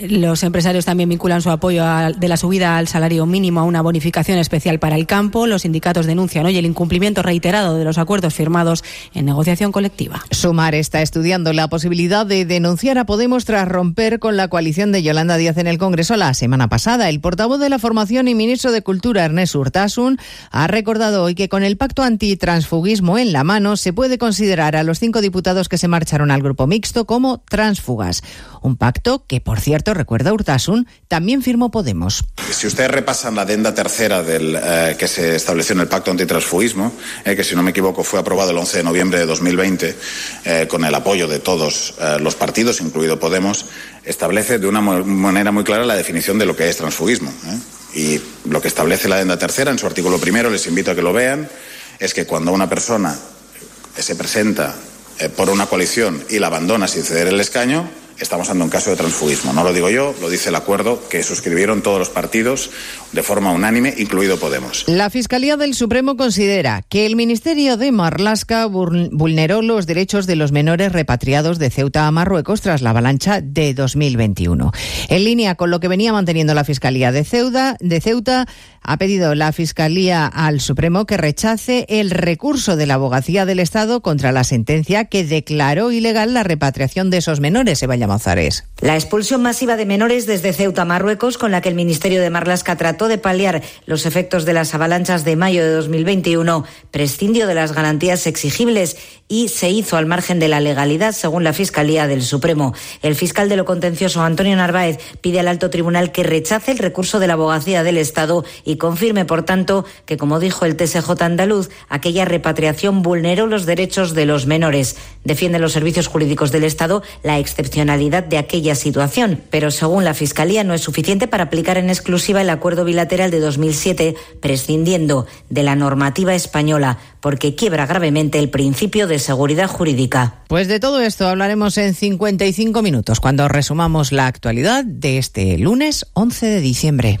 Los empresarios también vinculan su apoyo de la subida al salario mínimo a una bonificación especial para el campo. Los sindicatos denuncian hoy el incumplimiento reiterado de los acuerdos firmados en negociación colectiva. Sumar está estudiando la posibilidad de denunciar a Podemos tras romper con la coalición de Yolanda Díaz en el Congreso la semana pasada. El portavoz de la formación y ministro de Cultura, Ernest Urtasun, ha recordado hoy que con el pacto antitransfugismo en la mano se puede considerar a los cinco diputados que se marcharon al grupo mixto como transfugas. Un pacto que, por cierto, recuerda Urtasun, también firmó Podemos. Si ustedes repasan la adenda tercera del, eh, que se estableció en el Pacto Antitransfugismo, eh, que si no me equivoco fue aprobado el 11 de noviembre de 2020, eh, con el apoyo de todos los partidos, incluido Podemos, establece de una manera muy clara la definición de lo que es transfugismo. Y lo que establece la adenda tercera en su artículo primero, les invito a que lo vean, es que cuando una persona se presenta por una coalición y la abandona sin ceder el escaño, estamos ante un caso de transfugismo. No lo digo yo, lo dice el acuerdo que suscribieron todos los partidos de forma unánime, incluido Podemos. La Fiscalía del Supremo considera que el Ministerio de Marlasca vulneró los derechos de los menores repatriados de Ceuta a Marruecos tras la avalancha de 2021. En línea con lo que venía manteniendo la Fiscalía de Ceuta, de Ceuta ha pedido la Fiscalía al Supremo que rechace el recurso de la Abogacía del Estado contra la sentencia que declaró ilegal la repatriación de esos menores. Se vaya La expulsión masiva de menores desde Ceuta, Marruecos, con la que el Ministerio de Marlasca trató de paliar los efectos de las avalanchas de mayo de 2021, prescindió de las garantías exigibles y se hizo al margen de la legalidad, según la Fiscalía del Supremo. El fiscal de lo contencioso, Antonio Narváez, pide al alto tribunal que rechace el recurso de la abogacía del Estado y confirme, por tanto, que, como dijo el TSJ andaluz, aquella repatriación vulneró los derechos de los menores. Defienden los servicios jurídicos del Estado la excepcionalidad de aquella situación, pero según la Fiscalía no es suficiente para aplicar en exclusiva el acuerdo bilateral de 2007, prescindiendo de la normativa española, porque quiebra gravemente el principio de seguridad jurídica. Pues de todo esto hablaremos en 55 minutos, cuando resumamos la actualidad de este lunes 11 de diciembre.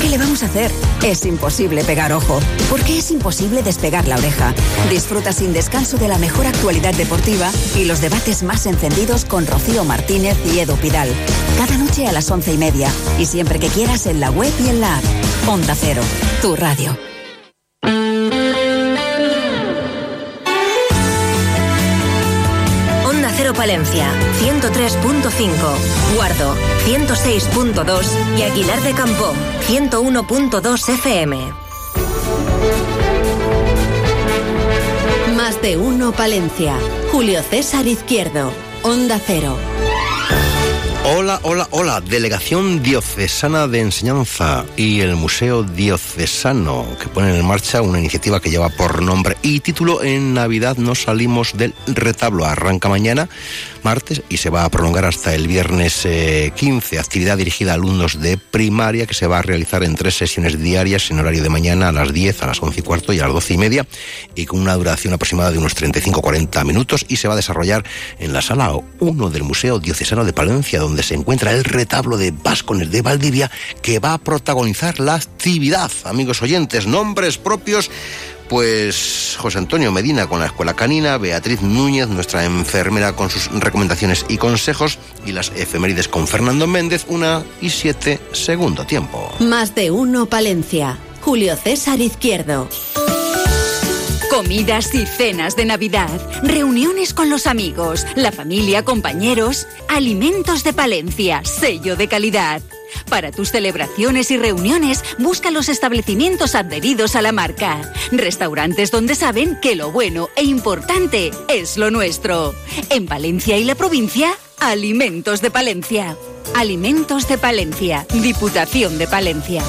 ¿Qué le vamos a hacer? Es imposible pegar ojo, porque es imposible despegar la oreja. Disfruta sin descanso de la mejor actualidad deportiva y los debates más encendidos con Rocío Martínez y Edo Pidal. Cada noche a las once y media y siempre que quieras en la web y en la app. Onda Cero, tu radio. Palencia, 103.5. Guardo, 106.2. Y Aguilar de Campo, 101.2 FM. Más de uno Palencia. Julio César Izquierdo. Onda Cero. Hola, hola, hola. Delegación Diocesana de Enseñanza y el Museo Diocesano que ponen en marcha una iniciativa que lleva por nombre y título En Navidad no salimos del retablo. Arranca mañana, martes, y se va a prolongar hasta el viernes eh, 15. Actividad dirigida a alumnos de primaria que se va a realizar en tres sesiones diarias en horario de mañana a las 10, a las 11 y cuarto y a las 12 y media y con una duración aproximada de unos 35-40 minutos y se va a desarrollar en la sala 1 del Museo Diocesano de Palencia, donde se encuentra el retablo de Váscones de Valdivia que va a protagonizar la actividad. Amigos oyentes, nombres propios pues José Antonio Medina con la Escuela Canina, Beatriz Núñez, nuestra enfermera con sus recomendaciones y consejos, y las efemérides con Fernando Méndez, una y siete, segundo tiempo. Más de uno Palencia. Julio César Izquierdo. Comidas y cenas de Navidad, reuniones con los amigos, la familia, compañeros, alimentos de Palencia, sello de calidad. Para tus celebraciones y reuniones, busca los establecimientos adheridos a la marca. Restaurantes donde saben que lo bueno e importante es lo nuestro. En Valencia y la provincia, Alimentos de Palencia. Alimentos de Palencia, Diputación de Palencia.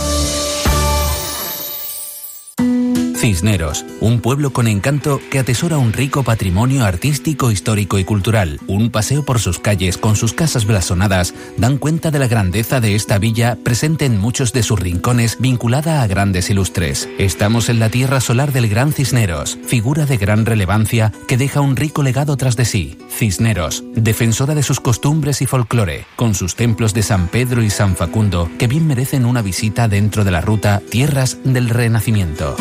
Cisneros, un pueblo con encanto que atesora un rico patrimonio artístico, histórico y cultural. Un paseo por sus calles con sus casas blasonadas dan cuenta de la grandeza de esta villa presente en muchos de sus rincones vinculada a grandes ilustres. Estamos en la tierra solar del Gran Cisneros, figura de gran relevancia que deja un rico legado tras de sí. Cisneros, defensora de sus costumbres y folclore, con sus templos de San Pedro y San Facundo que bien merecen una visita dentro de la ruta Tierras del Renacimiento.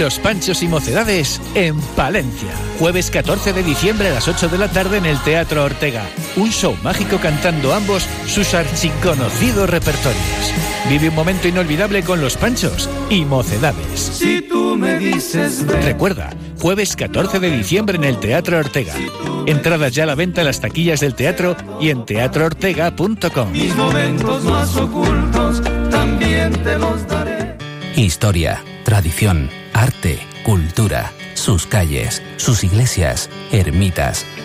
Los Panchos y Mocedades en Palencia. Jueves 14 de diciembre a las 8 de la tarde en el Teatro Ortega. Un show mágico cantando ambos sus archiconocidos repertorios. Vive un momento inolvidable con Los Panchos y Mocedades. Si tú me dices ven. Recuerda, jueves 14 de diciembre en el Teatro Ortega. Entradas ya a la venta en las taquillas del teatro y en teatroortega.com. Mis momentos más ocultos también te los daré. Historia, tradición, arte, cultura, sus calles, sus iglesias, ermitas,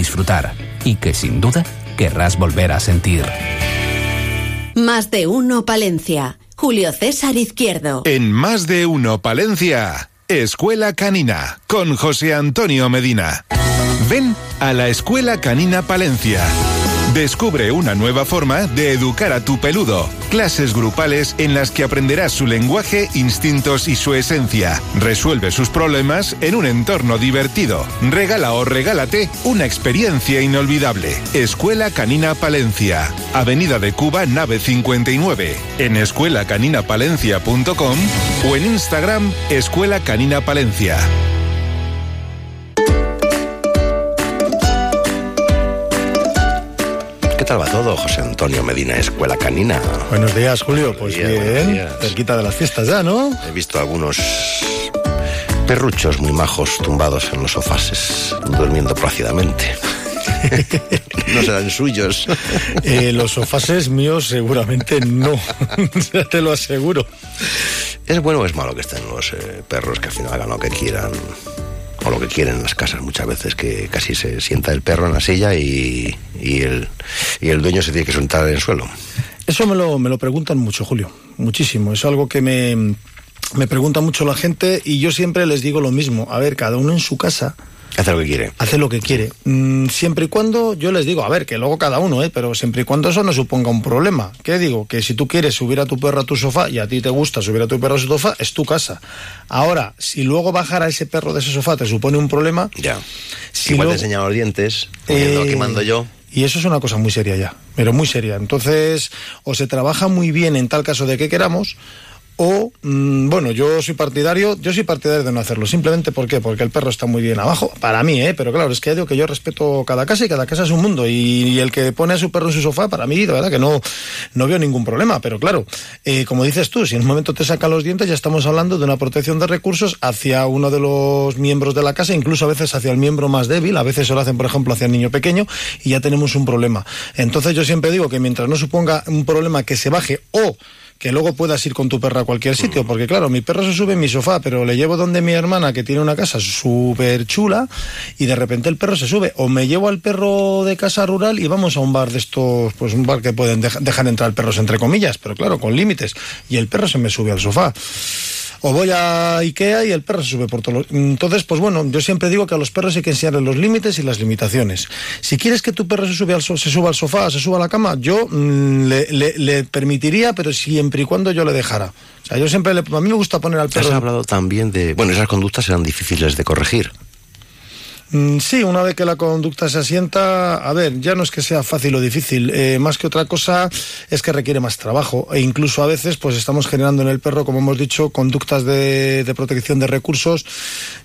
disfrutar y que sin duda querrás volver a sentir. Más de uno Palencia. Julio César Izquierdo. En Más de uno Palencia, Escuela Canina, con José Antonio Medina. Ven a la Escuela Canina Palencia. Descubre una nueva forma de educar a tu peludo. Clases grupales en las que aprenderás su lenguaje, instintos y su esencia. Resuelve sus problemas en un entorno divertido. Regala o regálate una experiencia inolvidable. Escuela Canina Palencia. Avenida de Cuba, nave 59. En escuelacaninapalencia.com o en Instagram Escuela Canina Palencia. Tal va todo, José Antonio Medina, Escuela Canina? Buenos días, Julio. Pues bien, cerquita de las fiestas ya, ¿no? He visto algunos perruchos muy majos tumbados en los sofases, durmiendo plácidamente. no serán suyos. Eh, los sofases míos seguramente no, ya te lo aseguro. ¿Es bueno o es malo que estén los eh, perros que al final hagan lo que quieran? O lo que quieren en las casas muchas veces, que casi se sienta el perro en la silla y, y el, y el dueño se tiene que sentar en el suelo. Eso me lo, me lo preguntan mucho, Julio, muchísimo. Es algo que me, me pregunta mucho la gente y yo siempre les digo lo mismo. A ver, cada uno en su casa Hace lo que quiere. Hace lo que quiere. Mm, siempre y cuando, yo les digo, a ver, que luego cada uno, ¿eh? pero siempre y cuando eso no suponga un problema. ¿Qué digo? Que si tú quieres subir a tu perro a tu sofá y a ti te gusta subir a tu perro a su sofá, es tu casa. Ahora, si luego bajar a ese perro de ese sofá te supone un problema. Ya. Si Igual luego- te enseñan los dientes, Eh, aquí mando yo. Y eso es una cosa muy seria ya, pero muy seria. Entonces, o se trabaja muy bien en tal caso de que queramos, o, mm, bueno, yo soy partidario, yo soy partidario de no hacerlo. Simplemente, ¿por qué? Porque el perro está muy bien abajo, para mí, ¿eh? Pero claro, es que ya digo que yo respeto cada casa y cada casa es un mundo. Y, el que pone a su perro en su sofá, para mí, de verdad que no, no veo ningún problema. Pero claro, eh, como dices tú, si en un momento te saca los dientes, ya estamos hablando de una protección de recursos hacia uno de los miembros de la casa, incluso a veces hacia el miembro más débil, a veces se lo hacen, por ejemplo, hacia el niño pequeño, y ya tenemos un problema. Entonces yo siempre digo que mientras no suponga un problema que se baje o que luego puedas ir con tu perra a cualquier sitio, porque claro, mi perro se sube en mi sofá, pero le llevo donde mi hermana que tiene una casa súper chula y de repente el perro se sube, o me llevo al perro de casa rural y vamos a un bar de estos, pues un bar que pueden deja- dejar entrar perros entre comillas, pero claro, con límites, y el perro se me sube al sofá. O voy a Ikea y el perro se sube por todos los... Entonces, pues bueno, yo siempre digo que a los perros hay que enseñarles los límites y las limitaciones. Si quieres que tu perro se, sube al so- se suba al sofá, se suba a la cama, yo mm, le, le- le permitiría, pero siempre y cuando yo le dejara. O sea, yo siempre, le- a mí me gusta poner al Has perro... hablado también de... Bueno, esas conductas serán difíciles de corregir. Mm, Sí, una vez que la conducta se asienta, a ver, ya no es que sea fácil o difícil, eh, más que otra cosa es que requiere más trabajo e incluso a veces pues estamos generando en el perro, como hemos dicho, conductas de, protección de recursos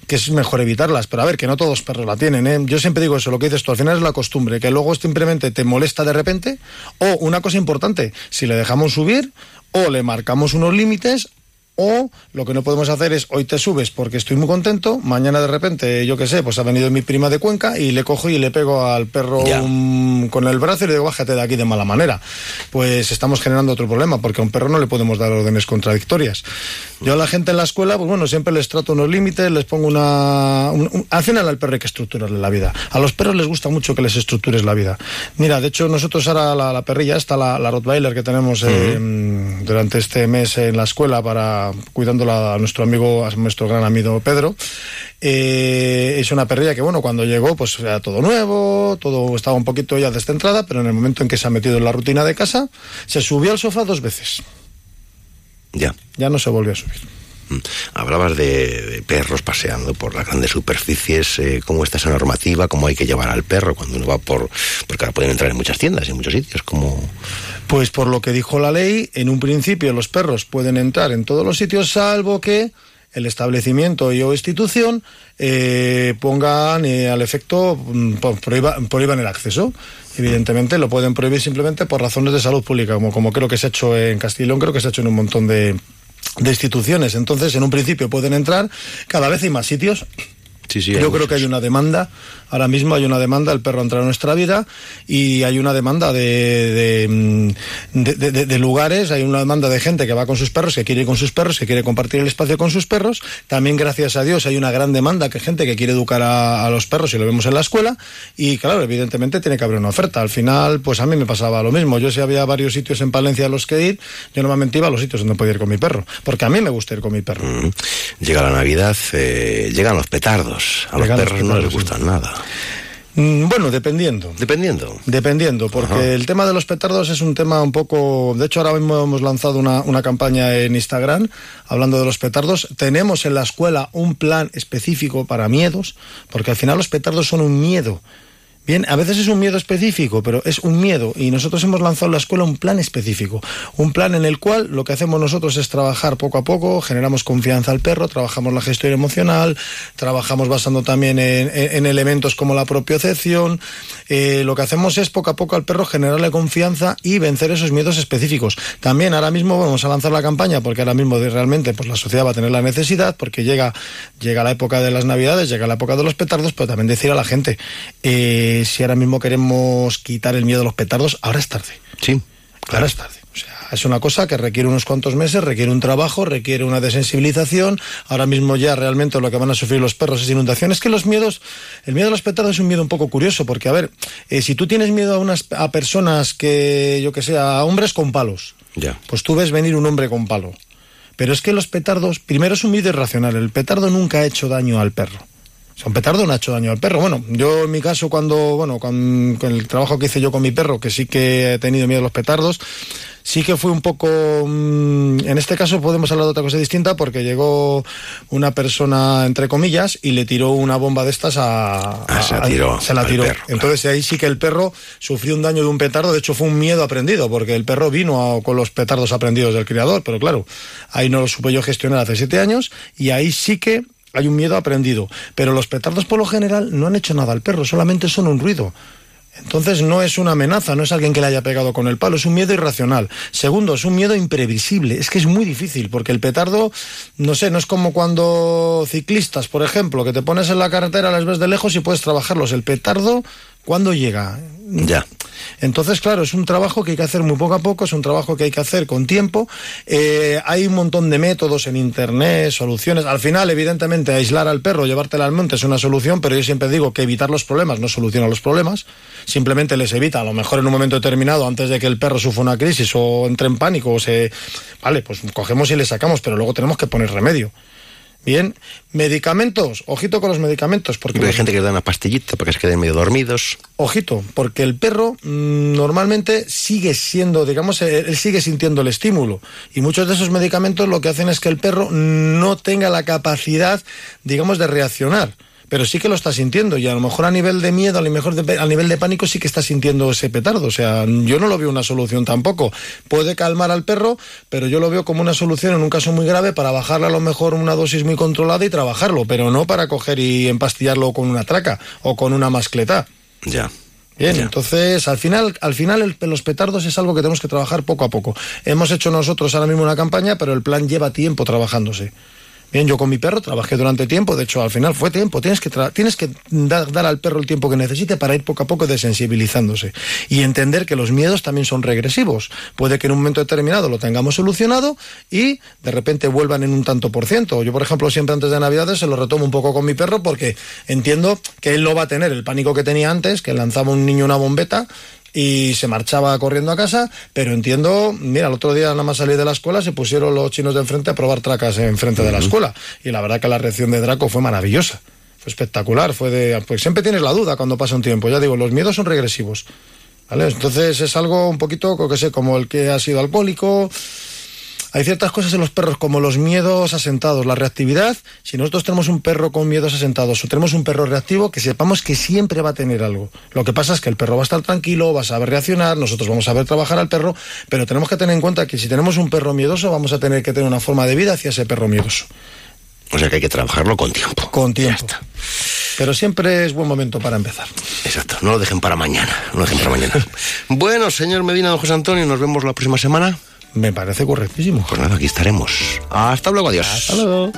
que es mejor evitarlas, pero a ver, que no todos los perros la tienen, ¿eh? yo siempre digo eso, lo que dices tú, al final es la costumbre, que luego simplemente te molesta de repente o una cosa importante, si le dejamos subir o le marcamos unos límites o lo que no podemos hacer es hoy te subes porque estoy muy contento, mañana de repente, yo qué sé, pues ha venido mi prima de Cuenca y le cojo y le pego al perro un- con el brazo y le digo, bájate de aquí de mala manera. Pues estamos generando otro problema porque a un perro no le podemos dar órdenes contradictorias. Yo a la gente en la escuela, pues bueno, siempre les trato unos límites, les pongo una... un- un- al final al perro hay que estructurarle la vida. A los perros les gusta mucho que les estructures la vida. Mira, de hecho nosotros ahora la, la perrilla, está la, la Rottweiler que tenemos eh, durante este mes en la escuela para cuidándola a nuestro amigo, a nuestro gran amigo Pedro. Eh, es una perrilla que, bueno, cuando llegó, pues era todo nuevo, todo estaba un poquito ya descentrada, pero en el momento en que se ha metido en la rutina de casa, se subió al sofá dos veces. Ya. Ya no se volvió a subir. Mm. Hablabas de, perros paseando por las grandes superficies, eh, cómo está esa normativa, cómo hay que llevar al perro cuando uno va por... Porque ahora pueden entrar en muchas tiendas, en muchos sitios, como... Pues por lo que dijo la ley, en un principio los perros pueden entrar en todos los sitios, salvo que el establecimiento y o institución eh, pongan eh, al efecto, mm, prohíba- prohíban el acceso. Evidentemente lo pueden prohibir simplemente por razones de salud pública, como, como creo que se ha hecho en Castellón, creo que se ha hecho en un montón de, de instituciones. Entonces, en un principio pueden entrar, cada vez hay más sitios. Sí, sí, Yo creo muchos. que hay una demanda, ahora mismo hay una demanda, el perro entra en nuestra vida y hay una demanda de, de, mm, de- de- lugares, hay una demanda de gente que va con sus perros, que quiere ir con sus perros, que quiere compartir el espacio con sus perros. También, gracias a Dios, hay una gran demanda que gente que quiere educar a, a los perros y lo vemos en la escuela. Y claro, evidentemente tiene que haber una oferta. Al final, pues a mí me pasaba lo mismo. Yo si había varios sitios en Palencia a los que ir, yo normalmente iba a los sitios donde podía ir con mi perro, porque a mí me gusta ir con mi perro. Mm. Llega la Navidad, eh, llegan los petardos. A los perros no les gustan nada. Mm, Bueno, dependiendo. Dependiendo. Dependiendo, porque Ajá. el tema de los petardos es un tema un poco... De hecho, ahora mismo hemos lanzado una, una campaña en Instagram hablando de los petardos. Tenemos en la escuela un plan específico para miedos, porque al final los petardos son un miedo. Bien, a veces es un miedo específico, pero es un miedo. Y nosotros hemos lanzado en la escuela un plan específico, un plan en el cual lo que hacemos nosotros es trabajar poco a poco, generamos confianza al perro, trabajamos la gestión emocional, trabajamos basando también en, en- en elementos como la propiocepción, eh, lo que hacemos es poco a poco al perro generarle confianza y vencer esos miedos específicos. También ahora mismo vamos a lanzar la campaña porque ahora mismo realmente pues la sociedad va a tener la necesidad porque llega llega la época de las navidades, llega la época de los petardos, pero también decir a la gente eh, si ahora mismo queremos quitar el miedo a los petardos, ahora es tarde. Sí. Ahora es tarde. O sea, es una cosa que requiere unos cuantos meses, requiere un trabajo, requiere una desensibilización. Ahora mismo ya realmente lo que van a sufrir los perros es inundación. Es que los miedos, el miedo a los petardos es un miedo un poco curioso, porque a ver, eh, si tú tienes miedo a unas a personas que, yo que sé, a hombres con palos, Ya. pues tú ves venir un hombre con palo. Pero es que los petardos, primero es un miedo irracional. El petardo nunca ha hecho daño al perro. O sea, un petardo no ha hecho daño al perro. Bueno, yo en mi caso, cuando, bueno, con, con el trabajo que hice yo con mi perro, que sí que he tenido miedo a los petardos, sí que fue un poco. mm, en este caso podemos hablar de otra cosa distinta porque llegó una persona, entre comillas, y le tiró una bomba de estas a. Ah, se la a- tiró se la tiró. perro, Entonces ahí sí que el perro sufrió un daño de un petardo. De hecho, fue un miedo aprendido porque el perro vino a- con los petardos aprendidos del criador. Pero claro, ahí no lo supe yo gestionar hace siete años y ahí sí que hay un miedo aprendido. Pero los petardos por lo general no han hecho nada al perro, solamente son un ruido. Entonces no es una amenaza, no es alguien que le haya pegado con el palo, es un miedo irracional. Segundo, es un miedo imprevisible, es que es muy difícil, porque el petardo, no sé, no es como cuando ciclistas, por ejemplo, que te pones en la carretera, les ves de lejos y puedes trabajarlos. El petardo, ¿cuándo llega? Ya. Entonces, claro, es un trabajo que hay que hacer muy poco a poco, es un trabajo que hay que hacer con tiempo. Eh, hay un montón de métodos en Internet, soluciones. Al final, evidentemente, aislar al perro, llevártela al monte es una solución, pero yo siempre digo que evitar los problemas no soluciona los problemas, simplemente les evita, a lo mejor en un momento determinado, antes de que el perro sufra una crisis o entre en pánico o se... Vale, pues cogemos y le sacamos, pero luego tenemos que poner remedio. Bien, medicamentos, ojito con los medicamentos, porque Hay los- gente que le da una pastillita para que se queden medio dormidos. Ojito, porque el perro mm, normalmente sigue siendo, digamos, él, él sigue sintiendo el estímulo. Y muchos de esos medicamentos lo que hacen es que el perro no tenga la capacidad, digamos, de reaccionar. Pero sí que lo está sintiendo y a lo mejor a nivel de miedo, a lo mejor de- a nivel de pánico sí que está sintiendo ese petardo. O sea, yo no lo veo una solución tampoco. Puede calmar al perro, pero yo lo veo como una solución en un caso muy grave para bajarle a lo mejor una dosis muy controlada y trabajarlo, pero no para coger y empastillarlo con una traca o con una mascleta. Ya. Bien, entonces al final, al final el- los petardos es algo que tenemos que trabajar poco a poco. Hemos hecho nosotros ahora mismo una campaña, pero el plan lleva tiempo trabajándose. Bien, yo con mi perro trabajé durante tiempo, de hecho al final fue tiempo, tienes que, tienes que dar, dar al perro el tiempo que necesite para ir poco a poco desensibilizándose y entender que los miedos también son regresivos. Puede que en un momento determinado lo tengamos solucionado y de repente vuelvan en un tanto por ciento. Yo, por ejemplo, siempre antes de Navidades se lo retomo un poco con mi perro porque entiendo que él no va a tener el pánico que tenía antes, que lanzaba un niño una bombeta y se marchaba corriendo a casa, pero entiendo, mira, el otro día nada más salir de la escuela se pusieron los chinos de enfrente a probar tracas enfrente de la escuela y la verdad que la reacción de Draco fue maravillosa, fue espectacular, fue de, pues siempre tienes la duda cuando pasa un tiempo, ya digo, los miedos son regresivos, ¿vale? Entonces es algo un poquito, que sé, como el que ha sido alcohólico, hay ciertas cosas en los perros como los miedos asentados, la reactividad. Si nosotros tenemos un perro con miedos asentados o tenemos un perro reactivo, que sepamos que siempre va a tener algo. Lo que pasa es que el perro va a estar tranquilo, va a saber reaccionar, nosotros vamos a ver trabajar al perro, pero tenemos que tener en cuenta que si tenemos un perro miedoso, vamos a tener que tener una forma de vida hacia ese perro miedoso. O sea que hay que trabajarlo con tiempo. Con tiempo. Pero siempre es buen momento para empezar. Exacto, no lo dejen para mañana. No lo dejen para mañana. bueno, señor Medina, don José Antonio, nos vemos la próxima semana. Me parece correctísimo. Pues nada, aquí estaremos. Hasta luego, adiós. Hasta luego.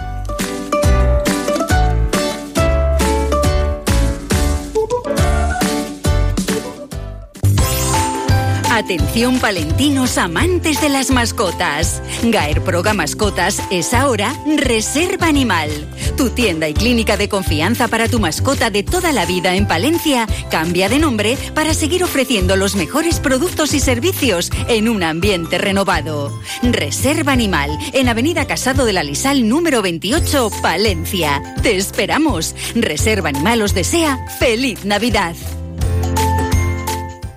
Atención palentinos amantes de las mascotas. Gaer Proga Mascotas es ahora Reserva Animal. Tu tienda y clínica de confianza para tu mascota de toda la vida en Palencia cambia de nombre para seguir ofreciendo los mejores productos y servicios en un ambiente renovado. Reserva Animal en Avenida Casado de la Lisal número 28, Palencia. Te esperamos. Reserva Animal os desea feliz Navidad.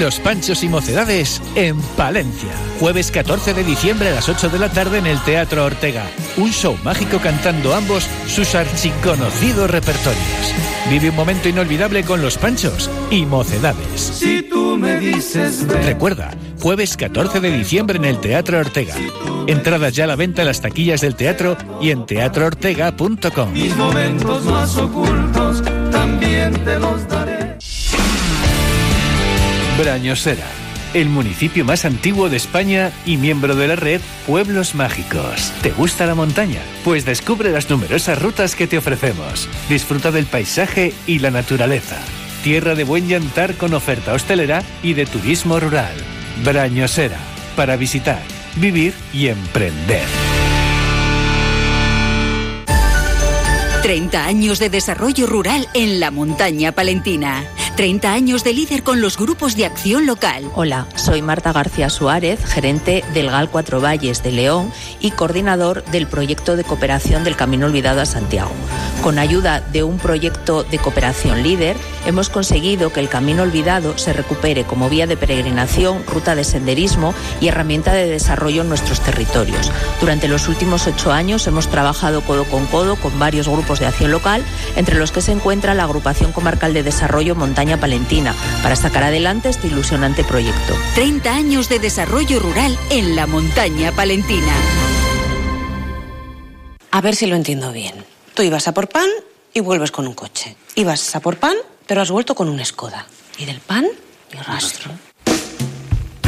Los Panchos y Mocedades en Palencia. Jueves 14 de diciembre a las 8 de la tarde en el Teatro Ortega. Un show mágico cantando ambos sus archiconocidos repertorios. Vive un momento inolvidable con Los Panchos y Mocedades. Si tú me dices ven, Recuerda, jueves 14 de diciembre en el Teatro Ortega. Entradas ya a la venta en las taquillas del teatro y en teatroortega.com. mis momentos más ocultos también te los daré. Brañosera, el municipio más antiguo de España y miembro de la red Pueblos Mágicos. ¿Te gusta la montaña? Pues descubre las numerosas rutas que te ofrecemos. Disfruta del paisaje y la naturaleza. Tierra de buen llantar con oferta hostelera y de turismo rural. Brañosera, para visitar, vivir y emprender. 30 años de desarrollo rural en la montaña palentina. 30 años de líder con los grupos de acción local. Hola, soy Marta García Suárez, gerente del GAL Cuatro Valles de León y coordinador del proyecto de cooperación del Camino Olvidado a Santiago. Con ayuda de un proyecto de cooperación líder, hemos conseguido que el Camino Olvidado se recupere como vía de peregrinación, ruta de senderismo y herramienta de desarrollo en nuestros territorios. Durante los últimos ocho años hemos trabajado codo con codo con varios grupos de acción local, entre los que se encuentra la Agrupación Comarcal de Desarrollo Montaña Palentina, para sacar adelante este ilusionante proyecto. 30 años de desarrollo rural en la montaña palentina. A ver si lo entiendo bien. Tú ibas a por pan y vuelves con un coche. Ibas a por pan, pero has vuelto con un Skoda. Y del pan, ni rastro.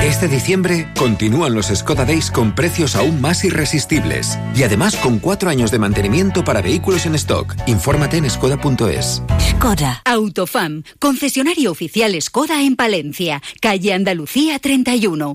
Este diciembre continúan los Skoda Days con precios aún más irresistibles y además con cuatro años de mantenimiento para vehículos en stock. Infórmate en skoda.es. Skoda. Autofam, concesionario oficial Skoda en Palencia, calle Andalucía 31.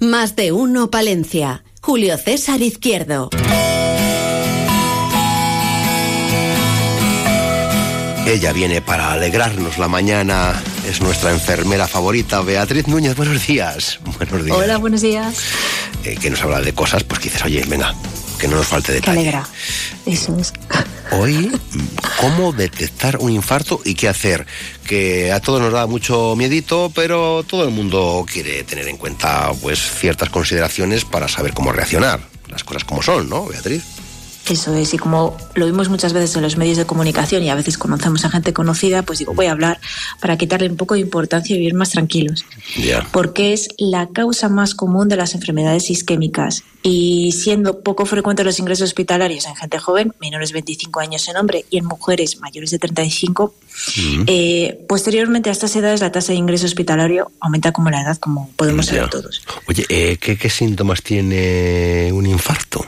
Más de uno Palencia. Julio César Izquierdo. Ella viene para alegrarnos la mañana. Es nuestra enfermera favorita, Beatriz Núñez. Buenos días. Buenos días. Hola, buenos días. Eh, que nos habla de cosas, pues que dices, oye, venga, que no nos falte detalle. alegra. Eso es. Hoy, ¿cómo detectar un infarto y qué hacer? Que a todos nos da mucho miedito, pero todo el mundo quiere tener en cuenta pues ciertas consideraciones para saber cómo reaccionar. Las cosas como son, ¿no, Beatriz? Eso es, y como lo vimos muchas veces en los medios de comunicación y a veces conocemos a gente conocida, pues digo, voy a hablar para quitarle un poco de importancia y vivir más tranquilos. Porque es la causa más común de las enfermedades isquémicas. Y siendo poco frecuentes los ingresos hospitalarios en gente joven, menores de 25 años en hombre y en mujeres mayores de 35, eh, posteriormente a estas edades la tasa de ingreso hospitalario aumenta como la edad, como podemos saber todos. Oye, eh, ¿qué, ¿qué síntomas tiene un infarto?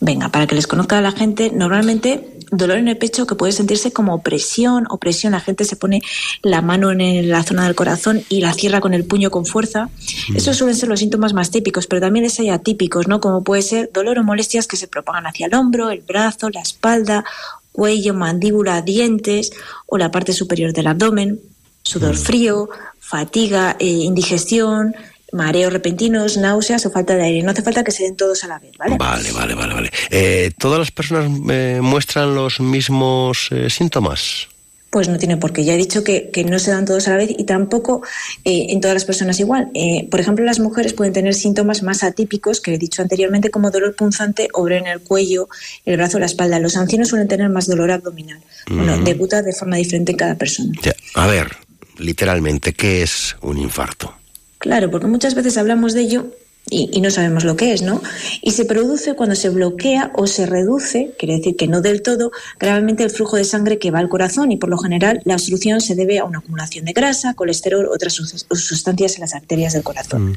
Venga, para que les conozca a la gente, normalmente dolor en el pecho que puede sentirse como opresión, opresión, la gente se pone la mano en la zona del corazón y la cierra con el puño con fuerza. Esos suelen ser los síntomas más típicos, pero también les hay atípicos, ¿no? Como puede ser dolor o molestias que se propagan hacia el hombro, el brazo, la espalda, cuello, mandíbula, dientes o la parte superior del abdomen, sudor frío, fatiga, eh, indigestión, mareos repentinos, náuseas o falta de aire. No hace falta que se den todos a la vez, ¿vale? Vale, vale, vale, vale. Eh, ¿Todas las personas eh, muestran los mismos eh, síntomas? Pues no tiene por qué. Ya he dicho que, que no se dan todos a la vez y tampoco en todas las personas igual. Por ejemplo, las mujeres pueden tener síntomas más atípicos que he dicho anteriormente, como dolor punzante o en el cuello, el brazo, la espalda. Los ancianos suelen tener más dolor abdominal. Bueno, Mm. debuta de forma diferente en cada persona. Ya, A ver, literalmente, ¿qué es un infarto? Claro, porque muchas veces hablamos de ello y, y no sabemos lo que es, ¿no? Y se produce cuando se bloquea o se reduce, quiere decir que no del todo, gravemente el flujo de sangre que va al corazón y por lo general la obstrucción se debe a una acumulación de grasa, colesterol, otras sus- sustancias en las arterias del corazón. Mm.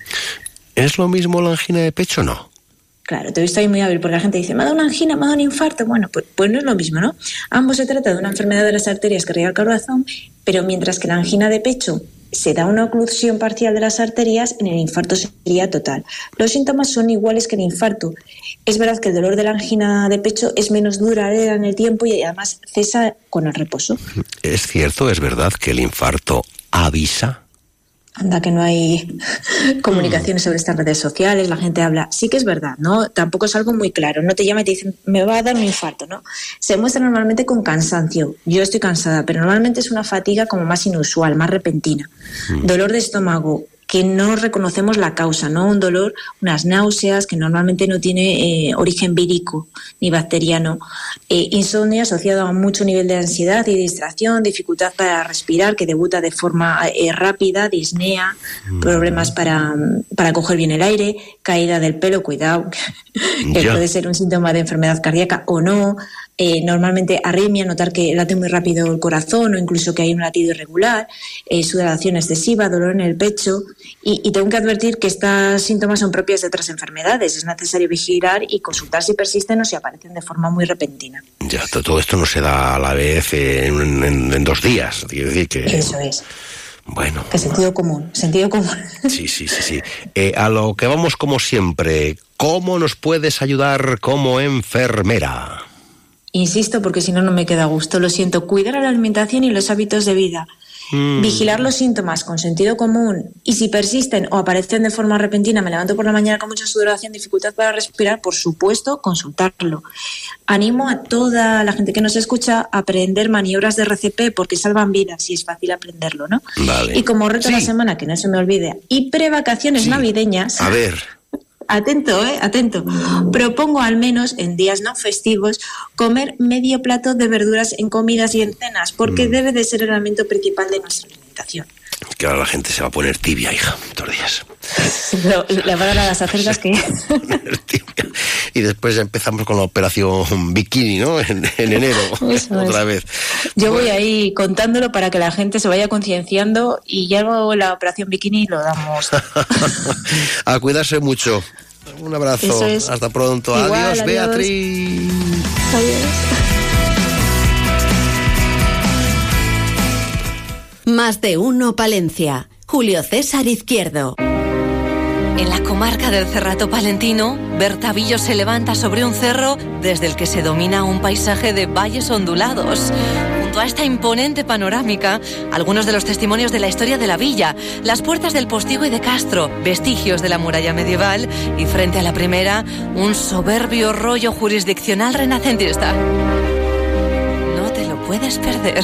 ¿Es lo mismo la angina de pecho o no? Claro, te he visto ahí muy hábil porque la gente dice, me ha dado una angina, me ha dado un infarto. Bueno, pues, pues no es lo mismo, ¿no? Ambos se trata de una enfermedad de las arterias que riega el corazón, pero mientras que la angina de pecho se da una oclusión parcial de las arterias, en el infarto sería total. Los síntomas son iguales que el infarto. Es verdad que el dolor de la angina de pecho es menos duradera en el tiempo y además cesa con el reposo. ¿Es cierto, es verdad que el infarto avisa? Anda que no hay comunicaciones sobre estas redes sociales, la gente habla. Sí que es verdad, ¿no? Tampoco es algo muy claro. No te llama y te dicen, me va a dar un infarto, ¿no? Se muestra normalmente con cansancio. Yo estoy cansada, pero normalmente es una fatiga como más inusual, más repentina. Dolor de estómago, que no reconocemos la causa, ¿no? Un dolor, unas náuseas que normalmente no tiene eh, origen vírico ni bacteriano. Eh, insomnio asociado a mucho nivel de ansiedad y distracción, dificultad para respirar que debuta de forma eh, rápida, disnea, problemas para, para coger bien el aire, caída del pelo, cuidado, que puede ser un síntoma de enfermedad cardíaca o no. Eh, normalmente arritmia, notar que late muy rápido el corazón o incluso que hay un latido irregular, eh, sudoración excesiva, dolor en el pecho. Y, y tengo que advertir que estos síntomas son propias de otras enfermedades. Es necesario vigilar y consultar si persisten o si aparecen de forma muy repentina. Ya, to- todo esto no se da a la vez en, en- en dos días. Decir que. Eso es. Bueno, Que sentido común, sentido común. sí, sí, sí, sí. Eh, a lo que vamos como siempre, ¿cómo nos puedes ayudar como enfermera? Insisto porque si no, no me queda a gusto. Lo siento. Cuidar a la alimentación y los hábitos de vida. Mm. Vigilar los síntomas con sentido común y si persisten o aparecen de forma repentina, me levanto por la mañana con mucha sudoración, dificultad para respirar, por supuesto, consultarlo. Animo a toda la gente que nos escucha a aprender maniobras de RCP porque salvan vidas y es fácil aprenderlo, ¿no? Vale. Y como reto de la semana, que no se me olvide, y prevacaciones navideñas. A ver, Atento, eh, atento. Propongo al menos en días no festivos comer medio plato de verduras en comidas y en cenas, porque debe de ser el elemento principal de nuestra alimentación. Que ahora la gente se va a poner tibia, hija, estos días. Pero le va a dar a las acercas que Y después ya empezamos con la operación bikini, ¿no? En, en enero, Eso otra es. vez. yo voy ahí contándolo para que la gente se vaya concienciando y ya luego la operación bikini lo damos. A cuidarse mucho. Un abrazo. Es. Hasta pronto. Igual, adiós, adiós. Beatriz. Más de uno Palencia. Julio César Izquierdo. En la comarca del Cerrato Palentino, Bertavillo se levanta sobre un cerro desde el que se domina un paisaje de valles ondulados. Junto a esta imponente panorámica, algunos de los testimonios de la historia de la villa, las puertas del postigo y de Castro, vestigios de la muralla medieval y frente a la primera, un soberbio rollo jurisdiccional renacentista. No te lo puedes perder.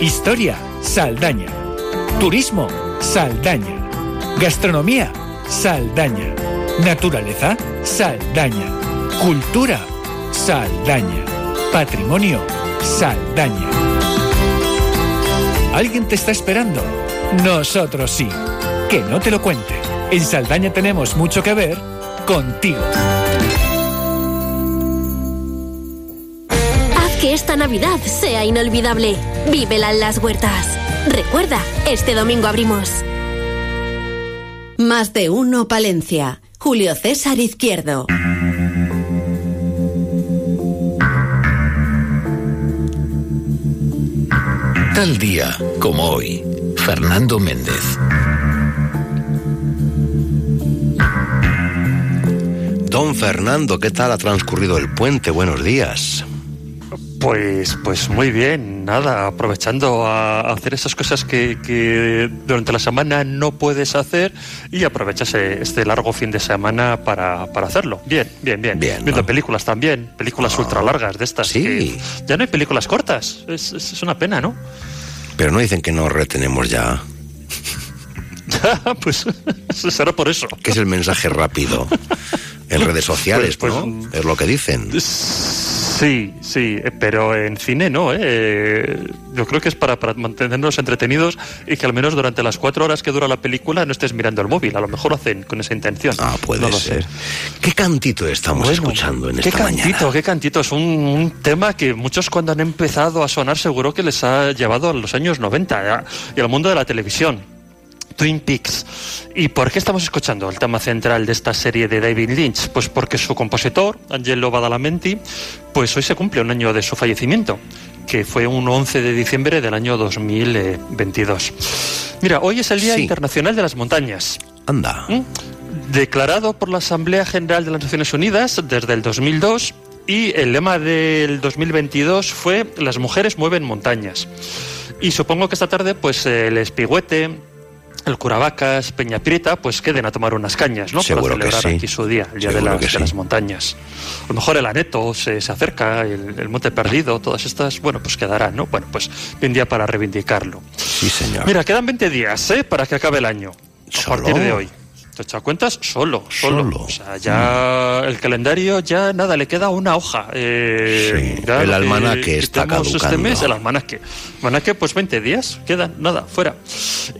Historia, Saldaña. Turismo, Saldaña. Gastronomía, Saldaña. Naturaleza, Saldaña. Cultura, Saldaña. Patrimonio, Saldaña. ¿Alguien te está esperando? Nosotros sí. Que no te lo cuente. En Saldaña tenemos mucho que ver contigo. Que esta Navidad sea inolvidable. Vívela en las huertas. Recuerda, este domingo abrimos. Más de uno Palencia. Julio César Izquierdo. Tal día como hoy, Fernando Méndez. Don Fernando, ¿qué tal ha transcurrido el puente? Buenos días. Pues, pues muy bien, nada, aprovechando a hacer esas cosas que, que durante la semana no puedes hacer y aprovechas este largo fin de semana para, para hacerlo. Bien, bien, bien. Bien, Viendo ¿no? películas también, películas Ah. ultra largas de estas. Sí. que ya no hay películas cortas, es, es- es una pena, ¿no? Pero no dicen que nos retenemos ya. pues será por eso. Que es el mensaje rápido. En redes sociales, Pues- pues, ¿no? Es lo que dicen. Sí, sí, eh, pero en cine no, ¿eh? Yo creo que es para, para mantenernos entretenidos y que al menos durante las cuatro horas que dura la película no estés mirando el móvil. A lo mejor lo hacen con esa intención. Ah, puede No lo ser. sé. ¿Qué cantito estamos Bueno, escuchando en ¿Qué esta cantito, mañana? qué cantito? Es un, un tema que muchos cuando han empezado a sonar seguro que les ha llevado a los años 90 ¿ya? y al mundo de la televisión. Twin Peaks. ¿Y por qué estamos escuchando el tema central de esta serie de David Lynch? Pues porque su compositor, Angelo Badalamenti, pues hoy se cumple un año de su fallecimiento, que fue un 11 de diciembre del año 2022. Mira, hoy es el Día Sí. Internacional de las Montañas. Anda. ¿Mm? Declarado por la Asamblea General de las Naciones Unidas desde el 2002 y el lema del 2022 fue Las mujeres mueven montañas. Y supongo que esta tarde pues el espigüete, el curavacas, Peña Prieta, pues queden a tomar unas cañas, ¿no? Seguro Para que celebrar sí. aquí su día, el día de las montañas. A lo mejor el aneto se, se acerca, el, el monte perdido, todas estas, bueno, pues quedarán, ¿no? Bueno, pues un día para reivindicarlo. Sí, señor. Mira, quedan 20 días ¿eh? para que acabe el año. A partir de hoy. ¿Te has echado cuentas? Solo, solo. Solo. O sea, ya el calendario, ya nada, le queda una hoja. Eh, Sí, ya el almanaque está Este caducando. mes, el almanaque. Almanaque, pues 20 días, quedan, nada, fuera.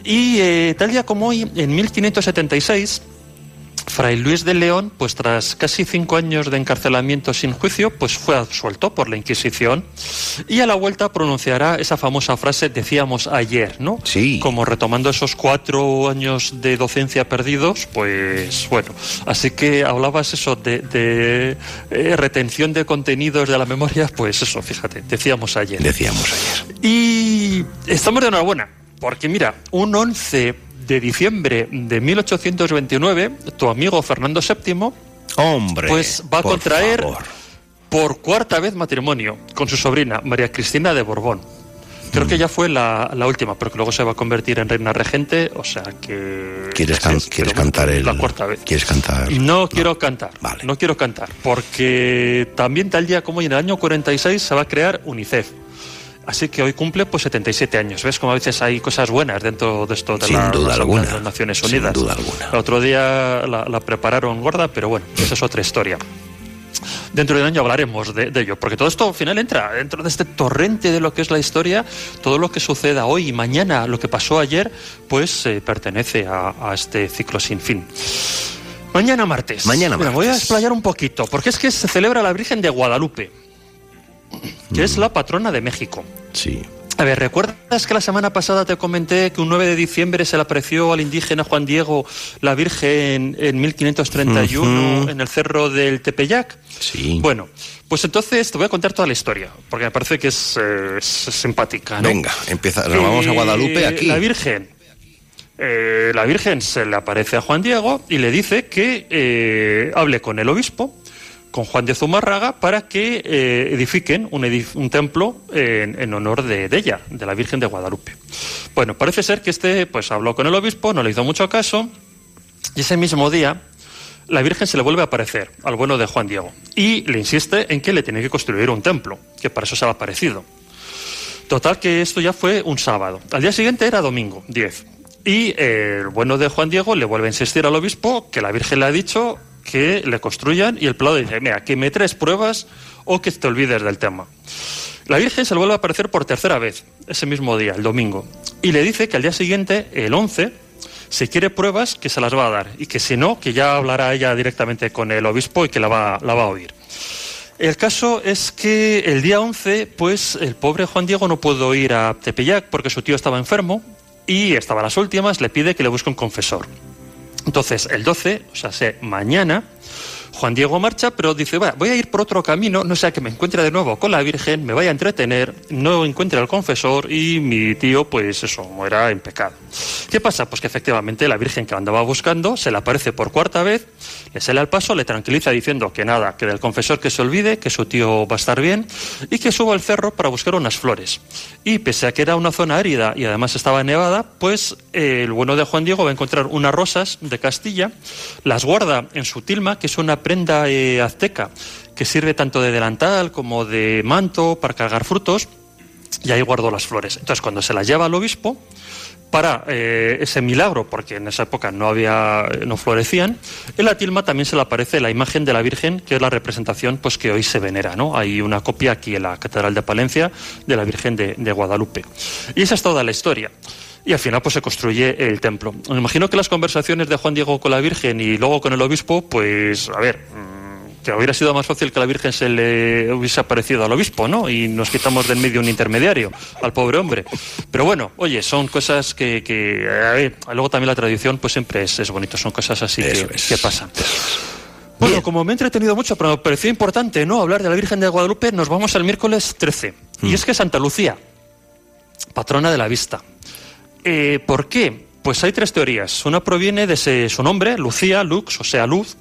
Y eh, tal día como hoy, en 1576, Fray Luis de León, pues tras casi cinco años de encarcelamiento sin juicio, pues fue absuelto por la Inquisición y a la vuelta pronunciará esa famosa frase decíamos ayer, ¿no? Sí. Como retomando esos cuatro años de docencia perdidos, pues bueno, así que hablabas eso de, de, eh, retención de contenidos de la memoria, pues eso, fíjate, decíamos ayer. Decíamos ayer. Y estamos de enhorabuena, porque mira, un 11 de diciembre de 1829, tu amigo Fernando VII, Hombre. pues va a por contraer favor. por cuarta vez matrimonio con su sobrina, María Cristina de Borbón. Creo Mm. que ya fue la, la última, pero que luego se va a convertir en reina regente, o sea que... ¿Quieres, que can- sí, ¿quieres pero bueno, cantar el... La cuarta vez. ¿Quieres cantar? No quiero cantar, no quiero cantar, porque también tal día como en el año 46 se va a crear UNICEF. Así que hoy cumple pues 77 años. ¿Ves cómo a veces hay cosas buenas dentro de esto de Sin la, duda alguna. de las Naciones Sin Unidas? duda alguna. El otro día la, la prepararon gorda, pero bueno, esa es otra historia. Dentro de un año hablaremos de, de ello, porque todo esto al final entra dentro de este torrente de lo que es la historia, todo lo que suceda hoy y mañana, lo que pasó ayer, pues eh, pertenece a, a este ciclo sin fin. Mañana martes. Mañana Mira, voy a martes. explayar un poquito, porque es que se celebra la Virgen de Guadalupe, que es la patrona de México. Sí. A ver, ¿recuerdas que la semana pasada te comenté que un 9 de diciembre se le apareció al indígena Juan Diego la Virgen en 1531 Ujú. en el cerro del Tepeyac? Sí. Bueno, pues entonces te voy a contar toda la historia, porque me parece que es, eh, es simpática. ¿no? Venga, empieza. Nos vamos a Eh, Guadalupe aquí. La Virgen. eh, la Virgen se le aparece a Juan Diego y le dice que hable con el obispo, con Juan de Zumárraga, para que eh, edifiquen un, templo en, honor de, ella, de la Virgen de Guadalupe. Bueno, parece ser que este pues habló con el obispo, no le hizo mucho caso, y ese mismo día la Virgen se le vuelve a aparecer al bueno de Juan Diego y le insiste en que le tiene que construir un templo, que para eso se ha aparecido. Total que esto ya fue un sábado. Al día siguiente era domingo, 10. Y el bueno de Juan Diego le vuelve a insistir al obispo que la Virgen le ha dicho que le construyan y el plado dice, mira, que me traes pruebas o que te olvides del tema. La Virgen se le vuelve a aparecer por tercera vez, ese mismo día, el domingo, y le dice que al día siguiente, el 11, si quiere pruebas, que se las va a dar, y que si no, que ya hablará ella directamente con el obispo y que la va, la va a oír. El caso es que el día 11, pues el pobre Juan Diego no pudo ir a Tepeyac porque su tío estaba enfermo y estaba a las últimas, le pide que le busque un confesor. Entonces, el 12, o sea, mañana, Juan Diego marcha, pero dice, voy a ir por otro camino, no sea que me encuentre de nuevo con la Virgen, me vaya a entretener, no encuentre al confesor y mi tío, pues eso, muera en pecado. ¿Qué pasa? Pues que efectivamente la Virgen que andaba buscando se le aparece por cuarta vez, le sale al paso, le tranquiliza diciendo que nada, que del confesor que se olvide, que su tío va a estar bien y que suba al cerro para buscar unas flores. Y pese a que era una zona árida y además estaba nevada, pues eh, el bueno de Juan Diego va a encontrar unas rosas de Castilla, las guarda en su tilma, que es una prenda eh, azteca que sirve tanto de delantal como de manto para cargar frutos, y ahí guardó las flores. Entonces, cuando se las lleva al obispo, para eh, ese milagro, porque en esa época no había, no florecían, en la tilma también se le aparece la imagen de la Virgen, que es la representación pues, que hoy se venera. ¿no? Hay una copia aquí en la Catedral de Palencia de la Virgen de Guadalupe. Y esa es toda la historia. Y al final pues se construye el templo. Me imagino que las conversaciones de Juan Diego con la Virgen y luego con el obispo, pues, a ver, mm, que hubiera sido más fácil que la Virgen se le hubiese aparecido al obispo, ¿no? Y nos quitamos del medio un intermediario, al pobre hombre. Pero bueno, oye, son cosas que, que a ver, luego también la tradición pues siempre es, es bonito, son cosas así que, que pasan. Bueno, como me he entretenido mucho, pero me pareció importante no hablar de la Virgen de Guadalupe, nos vamos al miércoles 13. Y es que Santa Lucía, patrona de la vista. Eh, ¿Por qué? Pues hay tres teorías. Una proviene de su nombre, Lucía, Lux, o sea, luz.